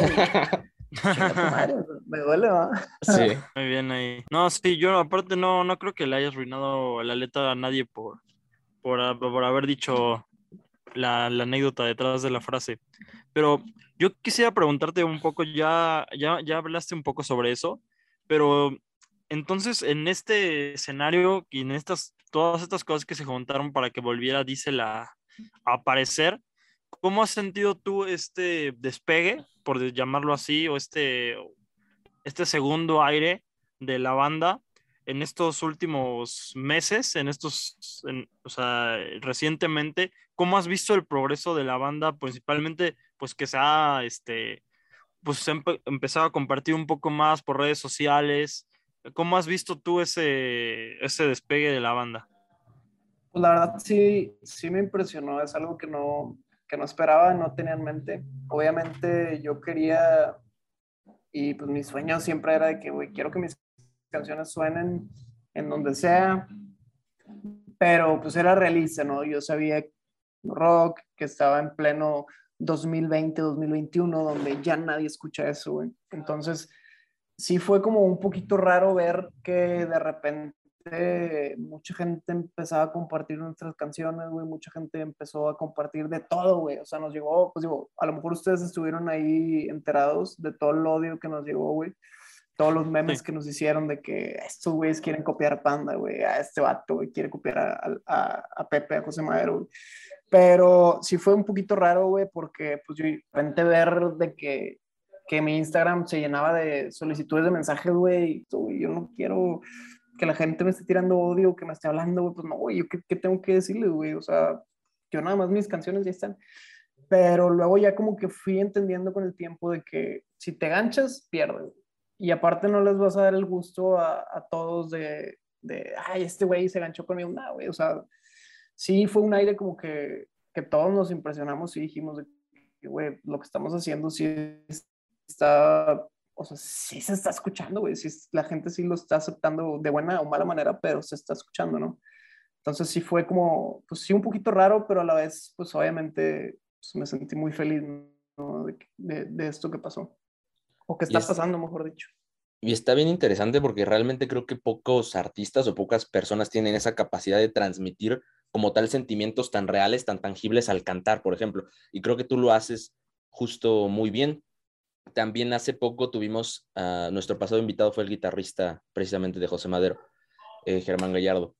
me duele, ¿va? Sí. (laughs) Muy bien ahí. No, sí, yo aparte no, no creo que le hayas arruinado la letra a nadie por, por, por haber dicho la, anécdota detrás de la frase. Pero yo quisiera preguntarte un poco, ya, ya, ya hablaste un poco sobre eso, pero entonces, en este escenario y en estas todas estas cosas que se juntaron para que volviera Diesel a, aparecer. ¿Cómo has sentido tú este despegue, por llamarlo así, o este, este segundo aire de la banda en estos últimos meses, en estos, o sea, recientemente? ¿Cómo has visto el progreso de la banda, principalmente, pues que se ha, este, pues empezado a compartir un poco más por redes sociales? ¿Cómo has visto tú ese, ese despegue de la banda? Pues la verdad sí, sí me impresionó, es algo que no, que no esperaba, no tenía en mente. Obviamente yo quería, y pues mi sueño siempre era de que, güey, quiero que mis canciones suenen en donde sea, pero pues era realista, ¿no? Yo sabía rock, que estaba en pleno 2020, 2021, donde ya nadie escucha eso, güey. Entonces, sí fue como un poquito raro ver que de repente mucha gente empezaba a compartir nuestras canciones, güey, mucha gente empezó a compartir de todo, güey, o sea, nos llegó, pues digo, a lo mejor ustedes estuvieron ahí enterados de todo el odio que nos llegó, güey, todos los memes que nos hicieron de que estos güeyes quieren copiar a Panda, güey, a este vato, güey, quiere copiar a, a, a Pepe, a José Madero, güey. Pero sí fue un poquito raro, güey, porque pues yo de repente ver de que que mi Instagram se llenaba de solicitudes de mensajes, güey, y yo no quiero que la gente me esté tirando odio, que me esté hablando, güey, pues no, güey, yo qué, tengo que decirle, güey, o sea, yo nada más mis canciones ya están. Pero luego ya como que fui entendiendo con el tiempo de que si te ganchas, pierdes. Y aparte no les vas a dar el gusto a, a todos de, de, ay, este güey se ganchó conmigo. No, güey, o sea, sí fue un aire como que, que todos nos impresionamos y dijimos, güey, lo que estamos haciendo sí está o sea, sí se está escuchando, güey. Sí, la gente sí lo está aceptando de buena o mala manera, pero se está escuchando, ¿no? Entonces sí fue como, pues sí, un poquito raro, pero a la vez, pues obviamente pues, me sentí muy feliz de, de, esto que pasó. O que está pasando, mejor dicho. Y está bien interesante porque realmente creo que pocos artistas o pocas personas tienen esa capacidad de transmitir como tal sentimientos tan reales, tan tangibles al cantar, por ejemplo. Y creo que tú lo haces justo muy bien. También hace poco tuvimos, a nuestro pasado invitado fue el guitarrista precisamente de José Madero, eh, Germán Gallardo.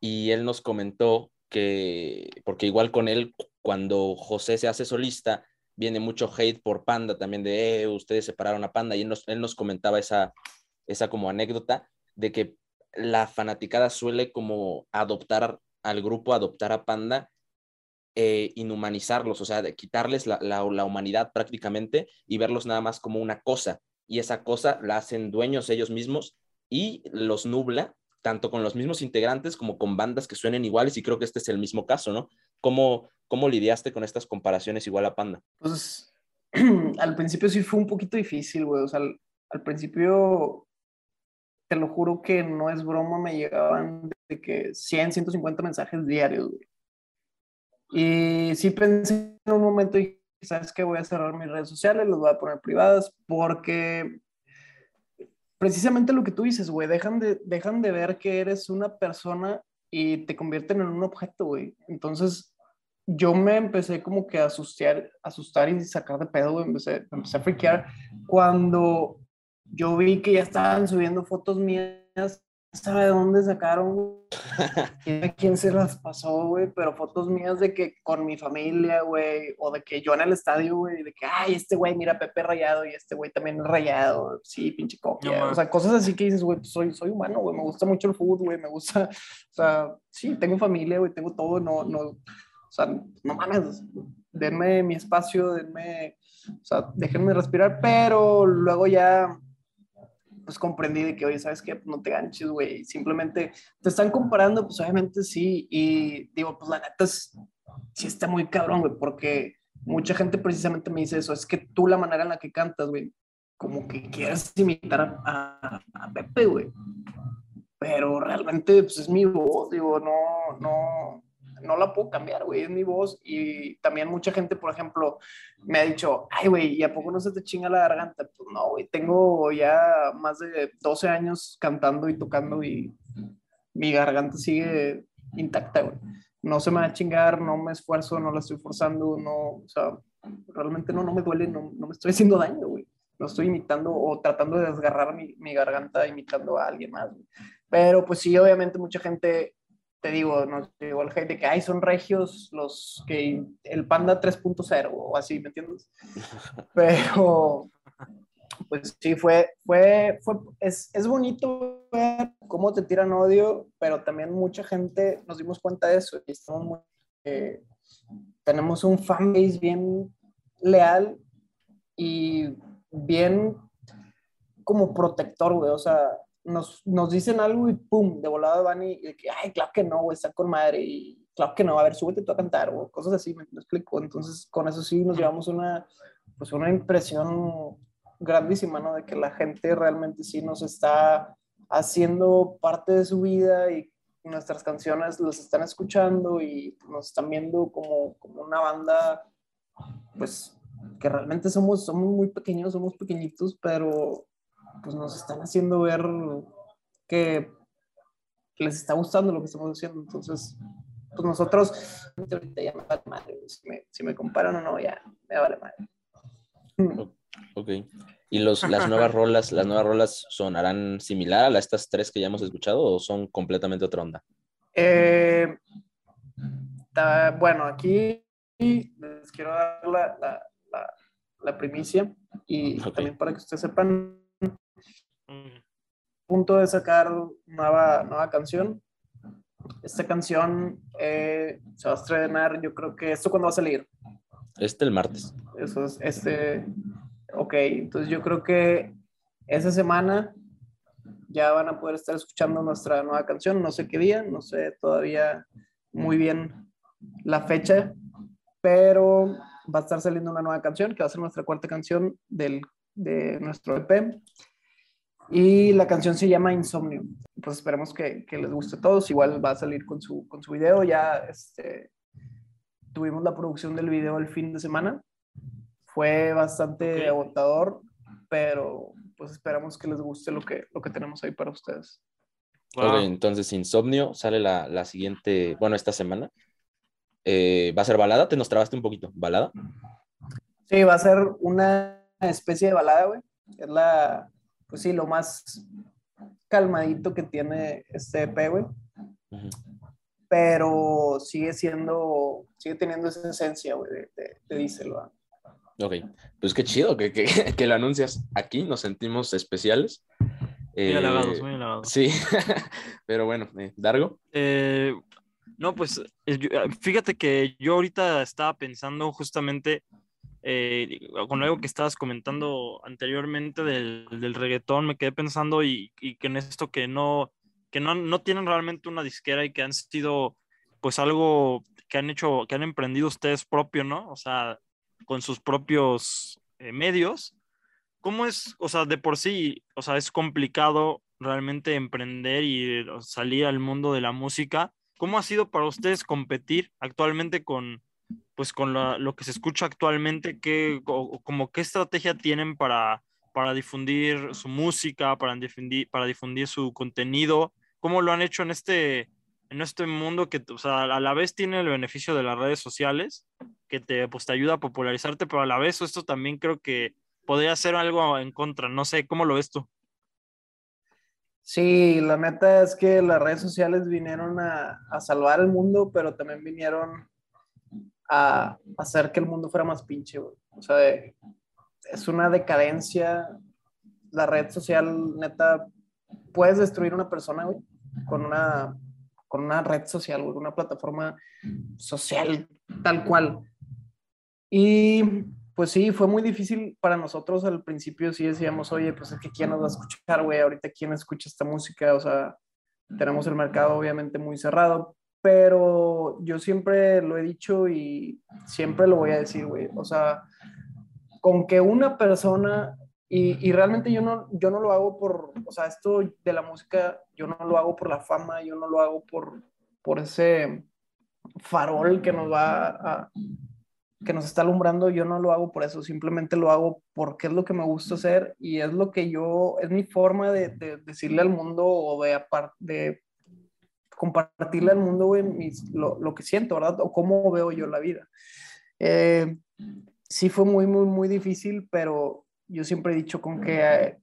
Y él nos comentó que, porque igual con él, cuando José se hace solista, viene mucho hate por Panda también de, eh, ustedes separaron a Panda. Y él nos, él nos comentaba esa, esa como anécdota de que la fanaticada suele como adoptar al grupo, adoptar a Panda eh, inhumanizarlos, o sea, de quitarles la, la, humanidad prácticamente y verlos nada más como una cosa. Y esa cosa la hacen dueños ellos mismos y los nubla, tanto con los mismos integrantes como con bandas que suenen iguales, y creo que este es el mismo caso, ¿no? ¿Cómo, cómo lidiaste con estas comparaciones igual a Panda? Pues (clears throat) al principio sí fue un poquito difícil, güey, o sea, al, al principio te lo juro que no es broma, me llegaban de que 100, 150 mensajes diarios, güey. Y sí pensé en un momento y sabes que voy a cerrar mis redes sociales, los voy a poner privadas porque precisamente lo que tú dices, güey, dejan de, dejan de ver que eres una persona y te convierten en un objeto, güey. Entonces yo me empecé como que a asustar, asustar y sacar de pedo. Empecé, empecé a friquear cuando yo vi que ya estaban subiendo fotos mías sabe de dónde sacaron, (laughs) quién, quién se las pasó, güey, pero fotos mías de que con mi familia, güey, o de que yo en el estadio, güey, de que, ay, este güey, mira, Pepe rayado y este güey también rayado, sí, pinche copia, o sea, cosas así que dices, güey, pues soy, soy humano, güey, me gusta mucho el fútbol, güey, me gusta, (laughs) o sea, sí, tengo familia, güey, tengo todo, no, no, sea, no mames, denme mi espacio, denme, o sea, déjenme respirar, pero luego ya pues comprendí de que, oye, ¿sabes qué? No te ganches, güey. Simplemente te están comparando, pues obviamente sí. Y digo, pues la neta es, sí está muy cabrón, güey, porque mucha gente precisamente me dice eso. Es que tú la manera en la que cantas, güey, como que quieres imitar a, a, Pepe, güey. Pero realmente, pues es mi voz, digo, no, no, no la puedo cambiar, güey, es mi voz. Y también mucha gente, por ejemplo, me ha dicho, ay, güey, ¿y a poco no se te chinga la garganta? Pues no, güey, tengo ya más de 12 años cantando y tocando y mi garganta sigue intacta, güey. No se me va a chingar, no me esfuerzo, no la estoy forzando, no, o sea, realmente no, no me duele, no, no me estoy haciendo daño, güey. No estoy imitando o tratando de desgarrar mi, mi garganta imitando a alguien más, güey. Pero pues sí, obviamente mucha gente te digo, no digo el hate de que, ay, son regios los que el Panda 3.0 o así, ¿me entiendes? (laughs) Pero, pues sí, fue, fue, fue es, es, bonito ver cómo te tiran odio, pero también mucha gente nos dimos cuenta de eso y estamos muy, eh, tenemos un fanbase bien leal y bien como protector, güey, o sea, nos, nos dicen algo y pum, de volada van y, y que, ay, claro que no, güey, está con madre y claro que no, a ver, súbete tú a cantar o cosas así, me, me explico. Entonces, con eso sí nos llevamos una, pues una impresión grandísima, ¿no? De que la gente realmente sí nos está haciendo parte de su vida y nuestras canciones las están escuchando y nos están viendo como, como una banda, pues, que realmente somos, somos muy pequeños, somos pequeñitos, pero pues nos están haciendo ver que les está gustando lo que estamos haciendo. Entonces, pues nosotros, ahorita ya me vale madre, si me, si me comparan o no, ya me vale madre. Ok. ¿Y los, las nuevas rolas, las nuevas rolas sonarán similar a estas tres que ya hemos escuchado o son completamente otra onda? Eh, ta, bueno, aquí les quiero dar la, la, la, la primicia y okay. también para que ustedes sepan, punto de sacar nueva, nueva canción. Esta canción eh, se va a estrenar, yo creo que esto cuando va a salir. Este el martes. Eso es, este, ok, entonces yo creo que esa semana ya van a poder estar escuchando nuestra nueva canción, no sé qué día, no sé todavía muy bien la fecha, pero va a estar saliendo una nueva canción que va a ser nuestra cuarta canción del, de nuestro EP. Y la canción se llama Insomnio. Pues esperemos que, que, les guste a todos. Igual va a salir con su, con su video. Ya este, tuvimos la producción del video el fin de semana. Fue bastante okay. agotador, pero pues esperamos que les guste lo que, lo que tenemos ahí para ustedes. Wow. Okay, entonces Insomnio sale la, la, siguiente, bueno, esta semana. Eh, ¿Va a ser balada? ¿Te nos trabaste un poquito? ¿Balada? Sí, va a ser una especie de balada, güey. Es la, pues sí, lo más calmadito que tiene este EP, güey. Uh -huh. Pero sigue siendo, sigue teniendo esa esencia, güey, de, de, de díselo. Ok, pues qué chido que, que, que, lo anuncias aquí, nos sentimos especiales. Muy eh, halagados, muy halagados. Sí, (laughs) pero bueno, eh, Dargo. Eh, no, pues fíjate que yo ahorita estaba pensando justamente eh, con algo que estabas comentando anteriormente del, del reggaetón, me quedé pensando y, que en esto que no, que no, no tienen realmente una disquera y que han sido pues algo que han hecho, que han emprendido ustedes propio, ¿no? O sea, con sus propios eh, medios. ¿Cómo es, o sea, de por sí, o sea, es complicado realmente emprender y salir al mundo de la música? ¿Cómo ha sido para ustedes competir actualmente con, pues con lo que se escucha actualmente, ¿qué, como qué estrategia tienen para, para difundir su música, para difundir, para difundir su contenido? ¿Cómo lo han hecho en este, en este mundo que, o sea, a la vez tiene el beneficio de las redes sociales, que te, pues, te ayuda a popularizarte, pero a la vez esto también creo que podría ser algo en contra. No sé, ¿cómo lo ves tú? Sí, la neta es que las redes sociales vinieron a, a salvar el mundo, pero también vinieron a hacer que el mundo fuera más pinche, güey. O sea, es una decadencia. La red social, neta, puedes destruir una persona, güey, con una, con una red social, güey, una plataforma social tal cual. Y pues sí, fue muy difícil para nosotros al principio, sí decíamos, oye, pues es que quién nos va a escuchar, güey, ahorita quién escucha esta música, o sea, tenemos el mercado obviamente muy cerrado, pero yo siempre lo he dicho y siempre lo voy a decir, güey. O sea, con que una persona, y, y, realmente yo no, yo no lo hago por, o sea, esto de la música, yo no lo hago por la fama, yo no lo hago por, por ese farol que nos va a, que nos está alumbrando, yo no lo hago por eso, simplemente lo hago porque es lo que me gusta hacer y es lo que yo, es mi forma de, de decirle al mundo o de, de compartirle al mundo, güey, mis, lo, lo, que siento, ¿verdad? O cómo veo yo la vida. Eh, sí fue muy, muy, muy difícil, pero yo siempre he dicho con que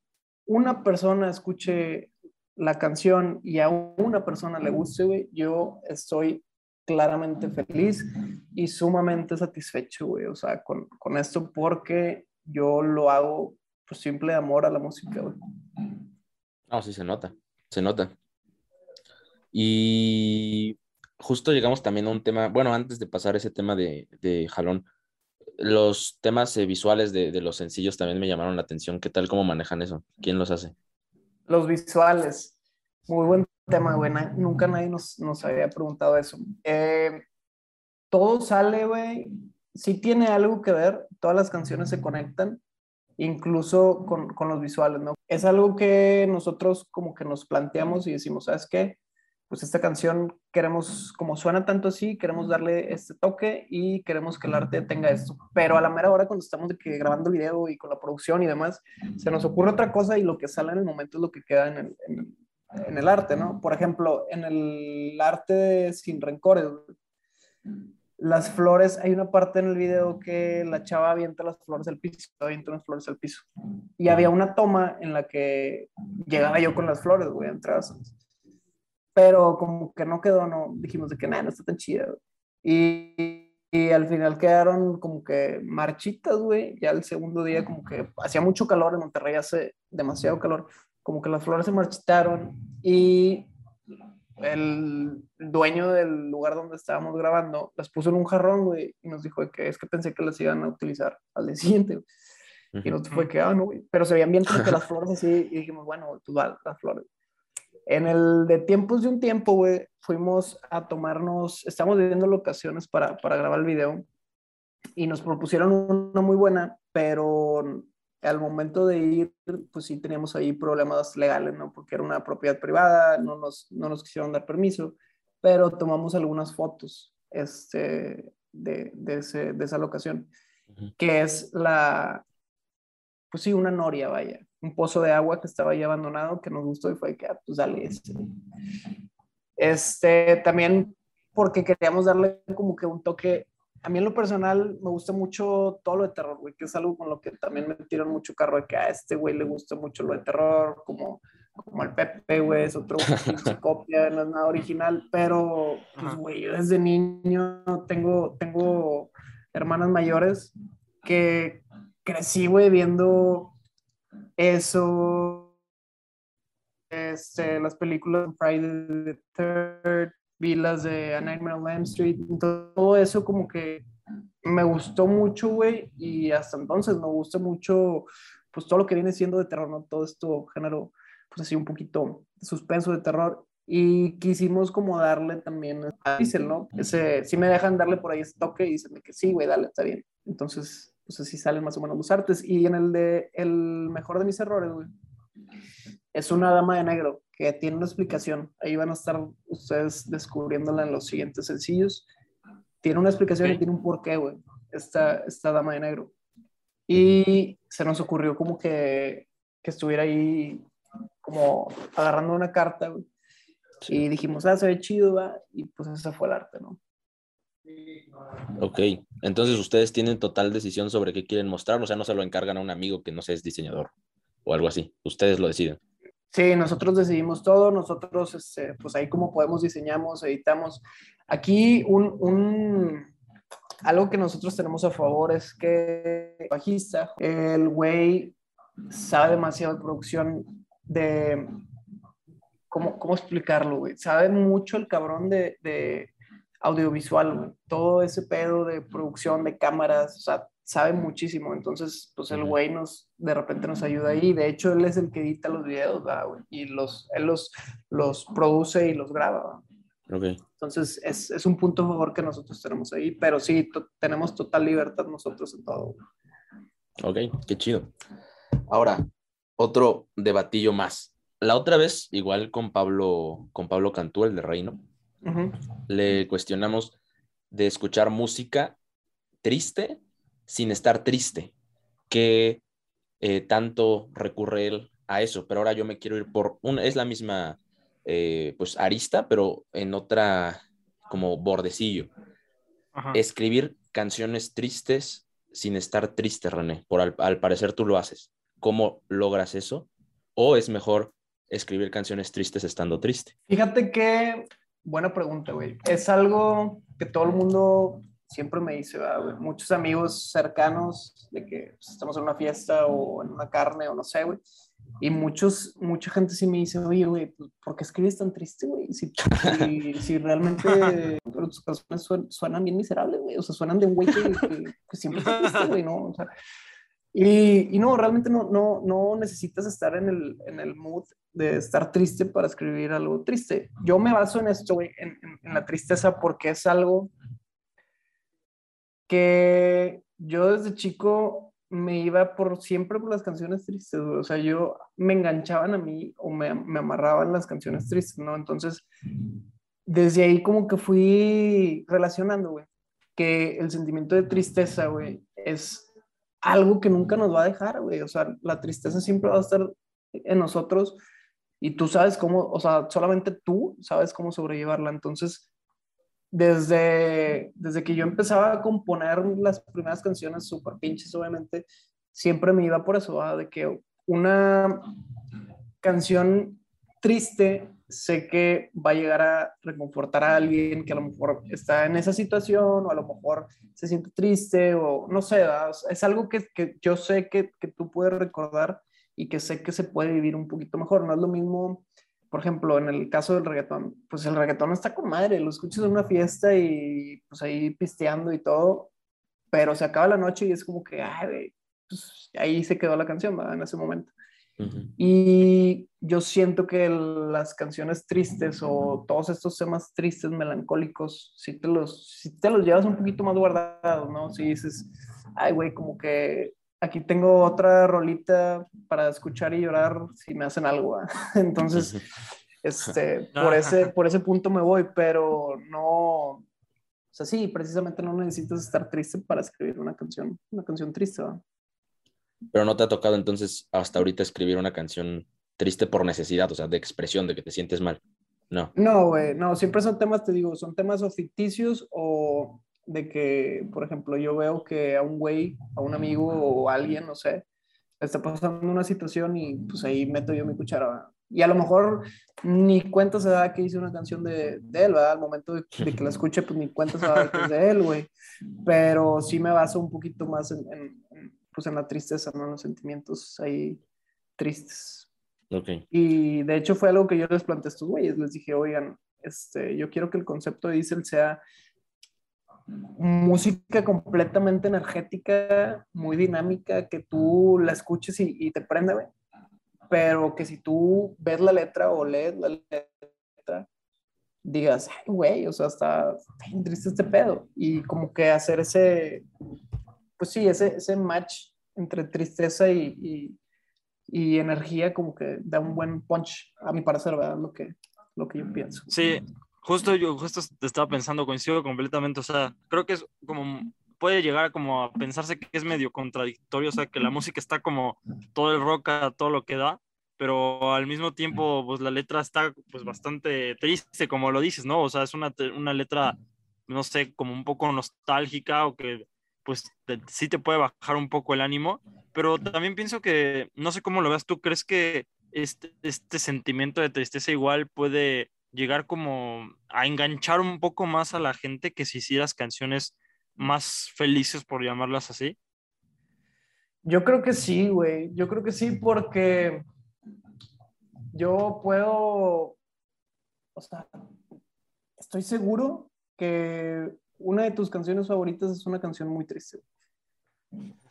una persona escuche la canción y a una persona le guste, güey, yo estoy claramente feliz y sumamente satisfecho, güey, o sea, con, con esto porque yo lo hago pues simple amor a la música, güey. No, sí se nota, se nota. Y justo llegamos también a un tema, bueno, antes de pasar ese tema de, de jalón, los temas eh, visuales de, de, los sencillos también me llamaron la atención. ¿Qué tal? ¿Cómo manejan eso? ¿Quién los hace? Los visuales. Muy buen tema, güey. Nunca nadie nos, nos había preguntado eso. Eh, todo sale, güey. Sí tiene algo que ver. Todas las canciones se conectan, incluso con, con los visuales, ¿no? Es algo que nosotros como que nos planteamos y decimos, ¿sabes qué? Pues esta canción queremos, como suena tanto así, queremos darle este toque y queremos que el arte tenga esto. Pero a la mera hora, cuando estamos de que grabando el video y con la producción y demás, se nos ocurre otra cosa y lo que sale en el momento es lo que queda en el, en, en el arte, ¿no? Por ejemplo, en el arte Sin Rencores, las flores, hay una parte en el video que la chava avienta las flores al piso, avienta las flores al piso. Y había una toma en la que llegaba yo con las flores, güey, entradas pero como que no quedó, no, dijimos de que nada, no está tan chida, y, y, al final quedaron como que marchitas, güey, ya el segundo día como que hacía mucho calor, en Monterrey hace demasiado calor, como que las flores se marchitaron y el dueño del lugar donde estábamos grabando las puso en un jarrón, güey, y nos dijo que es que pensé que las iban a utilizar al día (laughs) siguiente, Y nos fue que, ah, no, güey. Pero se veían bien como que las flores así, y dijimos, bueno, tú vas, las flores. En el de tiempos de un tiempo, güey, fuimos a tomarnos, estamos viviendo locaciones para, para grabar el video y nos propusieron una muy buena, pero al momento de ir, pues sí teníamos ahí problemas legales, ¿no? Porque era una propiedad privada, no nos, no nos quisieron dar permiso, pero tomamos algunas fotos este, de, de, ese, de esa locación, que es la, pues sí, una noria, vaya un pozo de agua que estaba ahí abandonado, que nos gustó y fue que, ah, pues dale este. Este, también porque queríamos darle como que un toque, a mí en lo personal me gusta mucho todo lo de terror, güey, que es algo con lo que también me tiran mucho carro de que a este güey le gusta mucho lo de terror, como, como el Pepe, güey, es otro (laughs) copia, no es nada original, pero, pues, güey, yo desde niño tengo, tengo hermanas mayores que crecí, güey, viendo eso, este, las películas Friday the Third, vi las de A Nightmare on Elm Street, todo eso como que me gustó mucho, güey, y hasta entonces me gusta mucho, pues todo lo que viene siendo de terror, ¿no? Todo esto género, pues así un poquito de suspenso, de terror, y quisimos como darle también a Diesel, ¿no? Ese, si me dejan darle por ahí ese toque y dicen que sí, güey, dale, está bien. Entonces, pues así salen más o menos los artes. Y en el de El mejor de mis errores, güey, es una dama de negro que tiene una explicación. Ahí van a estar ustedes descubriéndola en los siguientes sencillos. Tiene una explicación y tiene un porqué, güey, esta, esta dama de negro. Y se nos ocurrió como que, que estuviera ahí como agarrando una carta, güey. Y dijimos, ah, se ve chido, va. Y pues ese fue el arte, ¿no? Ok, entonces ustedes tienen total decisión sobre qué quieren mostrar, o sea, no se lo encargan a un amigo que no sea es diseñador o algo así, ustedes lo deciden. Sí, nosotros decidimos todo, nosotros, este, pues ahí como podemos diseñamos, editamos. Aquí un, un, algo que nosotros tenemos a favor es que el bajista, el güey sabe demasiado de producción de, ¿cómo, cómo explicarlo, güey? Sabe mucho el cabrón de, de audiovisual, todo ese pedo de producción de cámaras, o sea, sabe muchísimo. Entonces, pues el güey nos, de repente nos ayuda ahí. De hecho, él es el que edita los videos, güey? Y los, él los, los produce y los graba, Okay. Entonces, es, es, un punto a favor que nosotros tenemos ahí, pero sí, tenemos total libertad nosotros en todo. Ok, qué chido. Ahora, otro debatillo más. La otra vez, igual con Pablo, con Pablo Cantú, el de Reino, le cuestionamos de escuchar música triste sin estar triste, que eh, tanto recurre él a eso, pero ahora yo me quiero ir por una, es la misma eh, pues arista, pero en otra como bordecillo. Escribir canciones tristes sin estar triste, René, por al, parecer tú lo haces. ¿Cómo logras eso? ¿O es mejor escribir canciones tristes estando triste? Fíjate que, buena pregunta, güey. Es algo que todo el mundo siempre me dice, güey. Muchos amigos cercanos de que pues, estamos en una fiesta o en una carne o no sé, güey. Y muchos, mucha gente sí me dice, oye, güey, pues, ¿por qué escribes tan triste, güey? Si, si, realmente (laughs) tus canciones suenan, bien miserables, güey. O sea, suenan de un güey que, que, siempre está triste, güey, ¿no? O sea, y, y, no, realmente no, no, no necesitas estar en el, en el mood de estar triste para escribir algo triste. Yo me baso en esto, güey, en, en, la tristeza, porque es algo que yo desde chico me iba por siempre por las canciones tristes, güey. O sea, yo me enganchaban a mí o me, me amarraban las canciones tristes, ¿no? Entonces, desde ahí como que fui relacionando, güey, que el sentimiento de tristeza, güey, es algo que nunca nos va a dejar, güey. O sea, la tristeza siempre va a estar en nosotros y tú sabes cómo, o sea, solamente tú sabes cómo sobrellevarla. Entonces, desde, desde que yo empezaba a componer las primeras canciones súper pinches, obviamente, siempre me iba por eso, de que una canción triste sé que va a llegar a reconfortar a alguien que a lo mejor está en esa situación o a lo mejor se siente triste o no sé, es algo que, que yo sé que, que, tú puedes recordar y que sé que se puede vivir un poquito mejor. No es lo mismo, por ejemplo, en el caso del reggaetón, pues el reggaetón está con madre, lo escuchas en una fiesta y pues ahí pisteando y todo, pero se acaba la noche y es como que, ay, pues ahí se quedó la canción, ¿verdad? En ese momento. Y yo siento que las canciones tristes o todos estos temas tristes, melancólicos, si te los, si te los llevas un poquito más guardados, ¿no? Si dices, ay, güey, como que aquí tengo otra rolita para escuchar y llorar si me hacen algo. (laughs) Entonces, este, por, ese, por ese punto me voy, pero no, o sea, sí, precisamente no necesitas estar triste para escribir una canción, una canción triste. ¿verdad? Pero no te ha tocado entonces hasta ahorita escribir una canción triste por necesidad, o sea, de expresión, de que te sientes mal. No. No, güey, no, siempre son temas, te digo, son temas o ficticios o de que, por ejemplo, yo veo que a un güey, a un amigo o a alguien, no sé, está pasando una situación y pues ahí meto yo mi cuchara. Y a lo mejor ni cuenta se da que hice una canción de, de él, ¿verdad? Al momento de, que la (laughs) escuche, pues ni cuenta se da que es de él, güey. Pero sí me baso un poquito más en, pues en la tristeza, ¿no? En los sentimientos ahí tristes. Okay. Y de hecho fue algo que yo les planteé a estos güeyes. Les dije, oigan, este, yo quiero que el concepto de Diesel sea música completamente energética, muy dinámica, que tú la escuches y, te prende, güey. Pero que si tú ves la letra o lees la letra, digas, ay, güey, o sea, está bien triste este pedo. Y como que hacer ese, pues sí, ese, ese match entre tristeza y, y, energía como que da un buen punch, a mi parecer, ¿verdad? Lo que, lo que yo pienso. Sí, justo yo justo te estaba pensando, coincido completamente, o sea, creo que es como, puede llegar como a pensarse que es medio contradictorio, o sea, que la música está como todo el rock a todo lo que da, pero al mismo tiempo, pues la letra está pues bastante triste, como lo dices, ¿no? O sea, es una, una letra, no sé, como un poco nostálgica o que pues sí te puede bajar un poco el ánimo, pero también pienso que, no sé cómo lo veas tú, ¿crees que este, este sentimiento de tristeza igual puede llegar como a enganchar un poco más a la gente que si hicieras canciones más felices, por llamarlas así? Yo creo que sí, güey. Yo creo que sí, porque yo puedo, o sea, estoy seguro que una de tus canciones favoritas es una canción muy triste.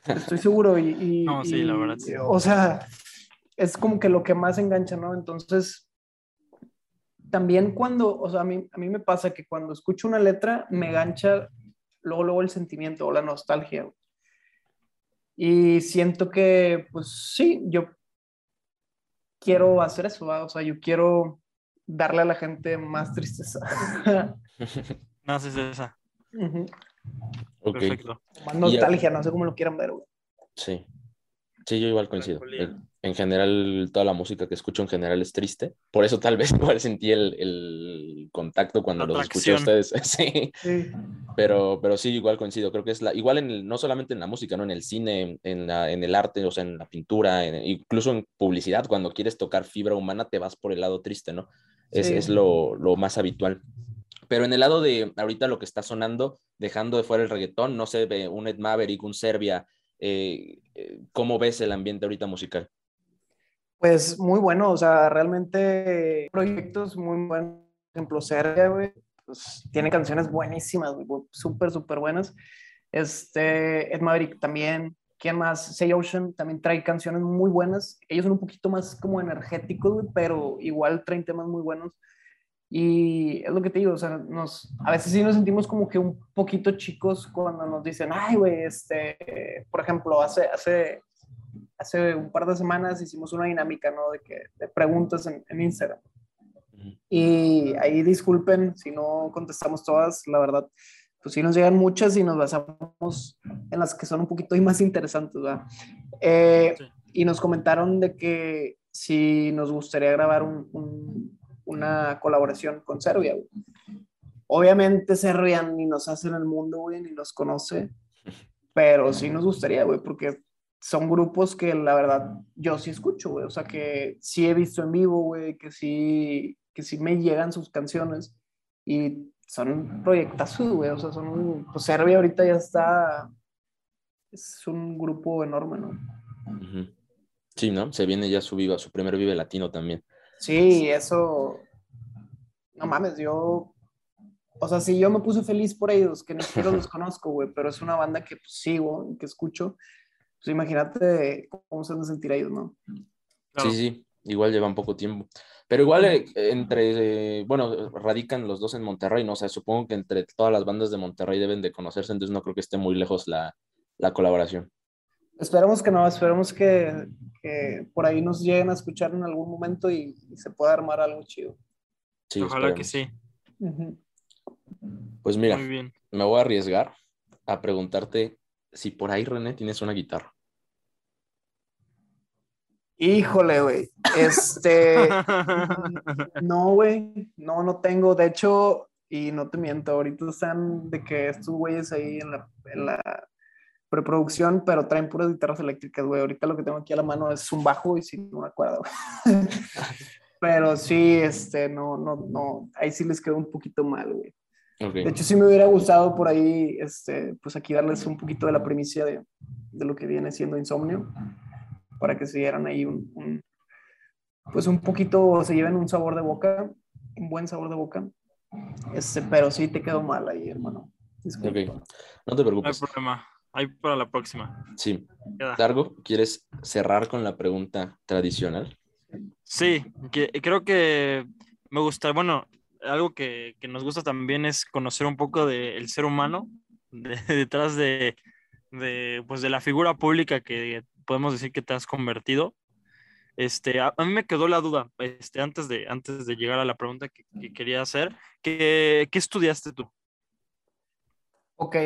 Estoy seguro y... (laughs) no, sí, la verdad. O sea, es como que lo que más engancha, ¿no? Entonces, también cuando, o sea, a mí, a mí me pasa que cuando escucho una letra me engancha luego, luego el sentimiento o la nostalgia. Y siento que, pues sí, yo quiero hacer eso, o sea, yo quiero darle a la gente más tristeza. (laughs) no, es esa. Perfecto. nostalgia, no sé cómo lo quieran ver, Sí. Sí, yo igual coincido. En general, toda la música que escucho en general es triste. Por eso tal (laughs) vez igual sentí el, el contacto cuando los escuché a ustedes. (laughs) sí. Pero, pero sí, igual coincido. Creo que es la, igual en no solamente en la música, ¿no? En el cine, en, la, en el arte, o sea, en la pintura, incluso en publicidad, cuando quieres tocar fibra humana, te vas por el lado triste, ¿no? Es, es lo, lo, más habitual. Pero en el lado de ahorita lo que está sonando, dejando de fuera el reggaetón, no sé, un Ed Maverick, un Serbia, eh, eh, ¿cómo ves el ambiente ahorita musical? Pues muy bueno, o sea, realmente proyectos muy buenos. Por ejemplo, Serbia, güey, pues, tiene canciones buenísimas, súper, súper buenas. Este, Ed Maverick también. ¿Quién más? Say Ocean también trae canciones muy buenas. Ellos son un poquito más como energéticos, pero igual traen temas muy buenos. Y es lo que te digo, o sea, nos, a veces sí nos sentimos como que un poquito chicos cuando nos dicen, ay, güey, este, por ejemplo, hace, hace, hace un par de semanas hicimos una dinámica, ¿no? De, que, de preguntas en, en Instagram. Y ahí disculpen si no contestamos todas, la verdad, pues sí nos llegan muchas y nos basamos en las que son un poquito más interesantes, ¿verdad? Eh, y nos comentaron de que si nos gustaría grabar un, una colaboración con Serbia, Obviamente Serbia ni nos hace en el mundo, güey, ni nos conoce, pero sí nos gustaría, güey, porque son grupos que la verdad yo sí escucho, güey, o sea que sí he visto en vivo, güey, que sí que sí me llegan sus canciones y son proyectazos, güey, o sea, son, pues Serbia ahorita ya está, es un grupo enorme, ¿no? Sí, ¿no? Se viene ya su viva, su primer Vive Latino también. Sí, eso, no mames, yo, o sea, sí, yo me puse feliz por ellos, que ni siquiera los (laughs) conozco, güey, pero es una banda que pues, sigo, que escucho, pues imagínate cómo se van a sentir ellos, ¿no? Sí, sí, igual llevan poco tiempo. Pero igual eh, entre, bueno, radican los dos en Monterrey, ¿no? O sea, supongo que entre todas las bandas de Monterrey deben de conocerse, entonces no creo que esté muy lejos la, la colaboración. Esperemos que no, esperemos que, que, por ahí nos lleguen a escuchar en algún momento y, se pueda armar algo chido. Sí, Ojalá que sí. Pues mira, me voy a arriesgar a preguntarte si por ahí, René, tienes una guitarra. Híjole, güey. Este. (laughs) no, güey. No, no tengo. De hecho, y no te miento, ahorita están de que estos güeyes ahí en la, en la preproducción, pero traen puras guitarras eléctricas, güey. Ahorita lo que tengo aquí a la mano es un bajo y sin una cuerda, güey. (laughs) pero sí, este, no, no, no. Ahí sí les quedó un poquito mal, güey. De hecho, sí me hubiera gustado por ahí, este, pues aquí darles un poquito de la primicia de, de lo que viene siendo Insomnio para que se dieran ahí un, pues un poquito, se lleven un sabor de boca, un buen sabor de boca. Este, pero sí te quedó mal ahí, hermano. No te preocupes. No hay problema. Ahí para la próxima. Sí. Largo, ¿quieres cerrar con la pregunta tradicional? Sí, que, creo que me gusta, bueno, algo que, que nos gusta también es conocer un poco del ser humano (laughs) detrás de, de, pues de la figura pública que podemos decir que te has convertido. Este, a, mí me quedó la duda, este, antes, de, antes de llegar a la pregunta que, quería hacer, ¿qué, ¿qué, estudiaste tú? Ok,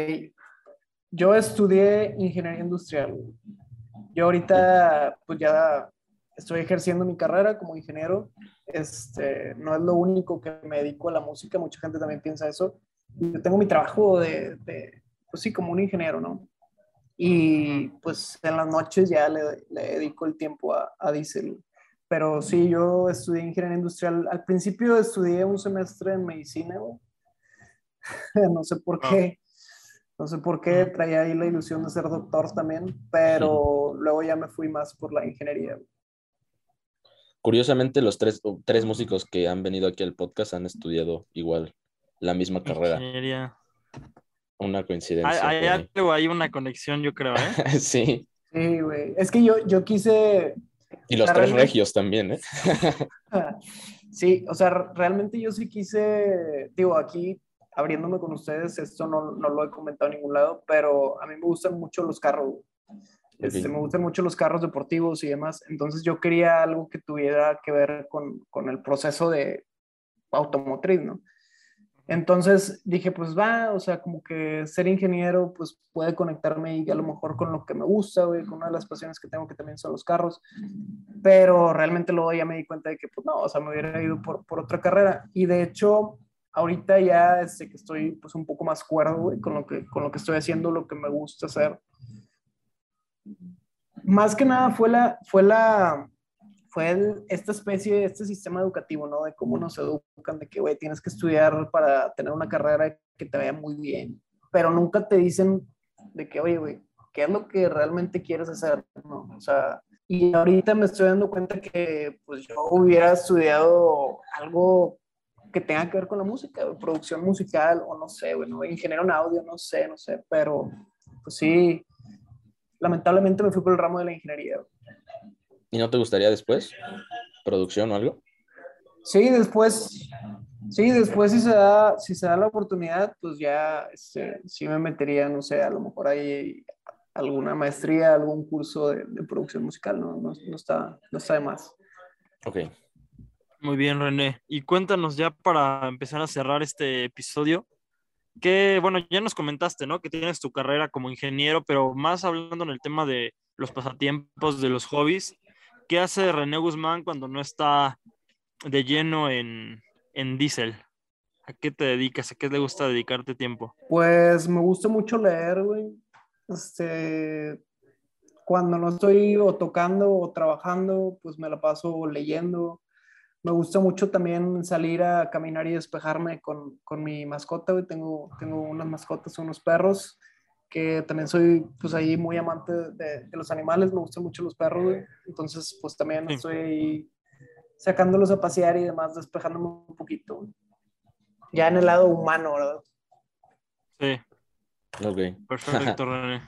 yo estudié ingeniería industrial. Yo ahorita, pues ya estoy ejerciendo mi carrera como ingeniero. Este, no es lo único que me dedico a la música, mucha gente también piensa eso. Yo tengo mi trabajo de, de pues sí, como un ingeniero, ¿no? y pues en las noches ya le, le dedico el tiempo a, a Diesel. Pero sí, yo estudié ingeniería industrial. Al principio estudié un semestre en medicina, (laughs) no sé por qué. No sé por qué traía ahí la ilusión de ser doctor también, pero luego ya me fui más por la ingeniería. Curiosamente, los tres, tres músicos que han venido aquí al podcast han estudiado igual la misma carrera. Ingeniería. Una coincidencia. Hay, hay, una conexión, yo creo, ¿eh? (laughs) sí. Sí, güey. Es que yo, yo quise. Y los tres regios también, ¿eh? (laughs) sí, o sea, realmente yo sí quise. Digo, aquí abriéndome con ustedes, esto no, no lo he comentado en ningún lado, pero a mí me gustan mucho los carros. Este, me gustan mucho los carros deportivos y demás. Entonces yo quería algo que tuviera que ver con, con el proceso de automotriz, ¿no? Entonces dije, pues va, o sea, como que ser ingeniero, pues puede conectarme y a lo mejor con lo que me gusta, güey, con una de las pasiones que tengo que también son los carros. Pero realmente luego ya me di cuenta de que, pues no, o sea, me hubiera ido por, por otra carrera. Y de hecho, ahorita ya este, que estoy pues un poco más cuerdo, con lo, que, con lo que estoy haciendo, lo que me gusta hacer. Más que nada fue la, fue la, fue esta especie, este sistema educativo, ¿no? De cómo nos educan, de que, güey, tienes que estudiar para tener una carrera que te vaya muy bien, pero nunca te dicen de que, oye, güey, ¿qué es lo que realmente quieres hacer? ¿no? O sea, y ahorita me estoy dando cuenta que pues yo hubiera estudiado algo que tenga que ver con la música, producción musical o no sé, bueno, ingeniero en audio, no sé, no sé, pero pues sí, lamentablemente me fui por el ramo de la ingeniería. ¿Y no te gustaría después? ¿Producción o algo? Sí, después, sí, después si se da, si se da la oportunidad, pues ya este, sí me metería, no sé, a lo mejor hay alguna maestría, algún curso de, producción musical, no, no, no, está, no está de más. Ok. Muy bien, René. Y cuéntanos ya para empezar a cerrar este episodio, que, bueno, ya nos comentaste, ¿no? Que tienes tu carrera como ingeniero, pero más hablando en el tema de los pasatiempos, de los hobbies, ¿qué hace René Guzmán cuando no está de lleno en, en Diesel? ¿A qué te dedicas? ¿A qué le gusta dedicarte tiempo? Pues me gusta mucho leer, güey. Este, cuando no estoy o tocando o trabajando, pues me la paso leyendo. Me gusta mucho también salir a caminar y despejarme con, con mi mascota. Tengo, tengo unas mascotas, unos perros, que también soy pues ahí muy amante de, los animales. Me gustan mucho los perros. Entonces, pues también estoy sacándolos a pasear y demás, despejándome un poquito. Ya en el lado humano, ¿verdad? Sí, Ok. Perfecto, (laughs) René.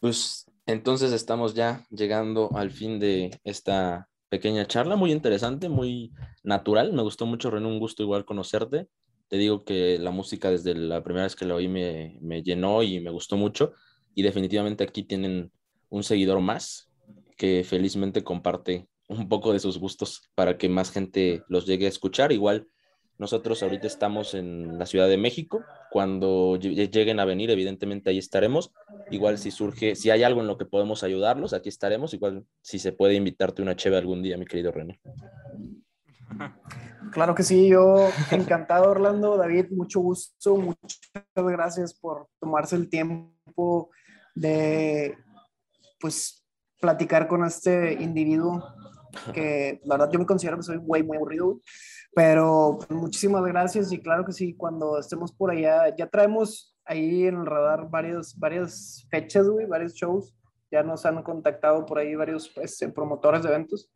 pues entonces estamos ya llegando al fin de esta pequeña charla, muy interesante, muy natural. Me gustó mucho, René, un gusto igual conocerte. Te digo que la música desde la primera vez que la oí me, me llenó y me gustó mucho. Y definitivamente aquí tienen un seguidor más que felizmente comparte un poco de sus gustos para que más gente los llegue a escuchar. Igual nosotros ahorita estamos en la Ciudad de México. Cuando lleguen a venir, evidentemente ahí estaremos. Igual si surge, si hay algo en lo que podemos ayudarlos, aquí estaremos. Igual si se puede invitarte una cheve algún día, mi querido René. (laughs) Claro que sí, yo encantado, Orlando. David, mucho gusto. Muchas gracias por tomarse el tiempo de, pues, platicar con este individuo que la verdad yo me considero que soy güey muy aburrido. Pero muchísimas gracias y claro que sí, cuando estemos por allá, ya traemos ahí en el radar varios, varias fechas, güey, varios shows. Ya nos han contactado por ahí varios pues, eh, promotores de eventos.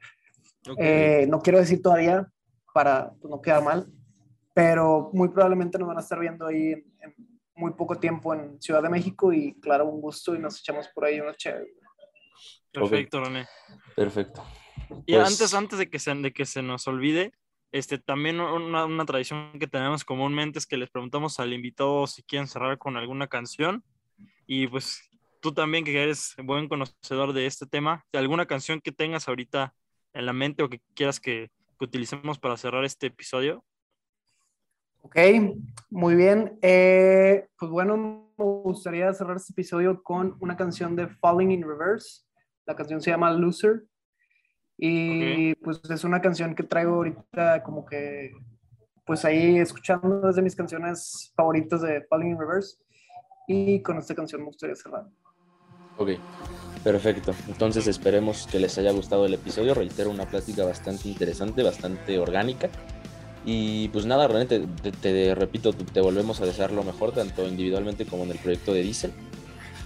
Eh, no quiero decir todavía para pues, no quedar mal, pero muy probablemente nos van a estar viendo ahí en, muy poco tiempo en Ciudad de México y claro, un gusto y nos echamos por ahí una chévere. Perfecto, René. Perfecto. Y antes, pues antes de que, se, de que se nos olvide, este, también una, tradición que tenemos comúnmente es que les preguntamos al invitado si quieren cerrar con alguna canción. Y pues tú también, que eres buen conocedor de este tema, ¿alguna canción que tengas ahorita en la mente o que quieras que, utilicemos para cerrar este episodio? Ok, muy bien. Eh, pues bueno, me gustaría cerrar este episodio con una canción de Falling in Reverse. La canción se llama Loser. Y pues es una canción que traigo ahorita como que, pues ahí escuchando desde mis canciones favoritas de Falling in Reverse. Y con esta canción me gustaría cerrar. Ok, perfecto. Entonces esperemos que les haya gustado el episodio. Reitero, una plática bastante interesante, bastante orgánica. Y pues nada, realmente te, repito, te volvemos a desear lo mejor, tanto individualmente como en el proyecto de Diesel.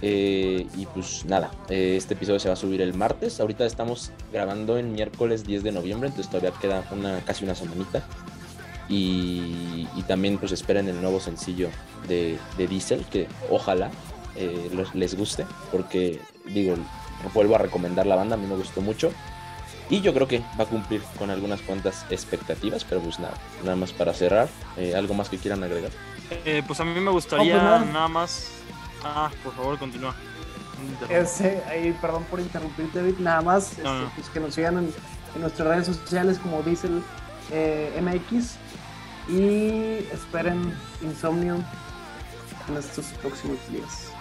Eh, y pues nada, eh, este episodio se va a subir el martes. Ahorita estamos grabando en miércoles 10 de noviembre, entonces todavía queda una, casi una semanita. Y, también pues esperen el nuevo sencillo de, de Diesel, que ojalá eh, les guste, porque digo, vuelvo a recomendar la banda, a mí me gustó mucho. Y yo creo que va a cumplir con algunas cuantas expectativas, pero pues nada, nada más para cerrar, algo más que quieran agregar. pues a mí me gustaría nada más Ah, por favor, continúa. Ese, ahí, perdón por interrumpir, David. Nada más este, pues, que nos sigan en, nuestras redes sociales como Diesel eh, MX y esperen Insomnio en estos próximos días.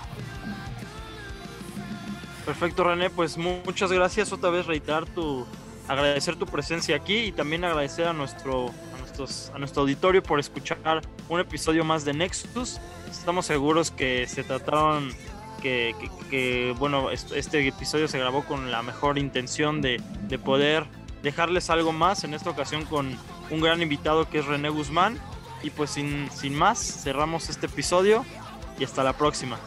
Perfecto, René. Pues muchas gracias. Otra vez reiterar tu agradecer tu presencia aquí y también agradecer a nuestro nuestros, a nuestro auditorio por escuchar un episodio más de Nexus. Estamos seguros que se trataron, que, que, bueno, este episodio se grabó con la mejor intención de, de poder dejarles algo más, en esta ocasión con un gran invitado que es René Guzmán. Y pues sin, sin más, cerramos este episodio y hasta la próxima.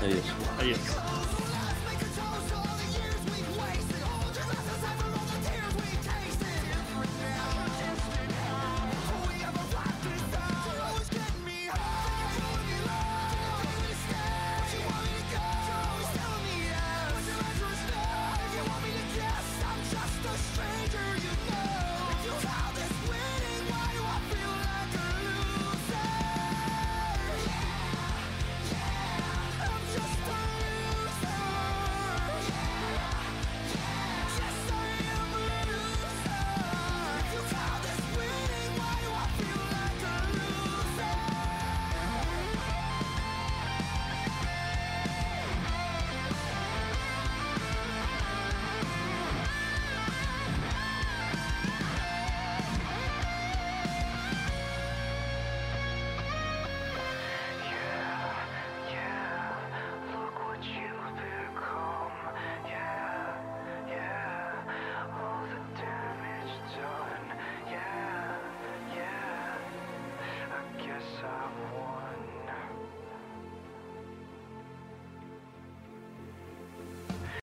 Adiós. Adiós.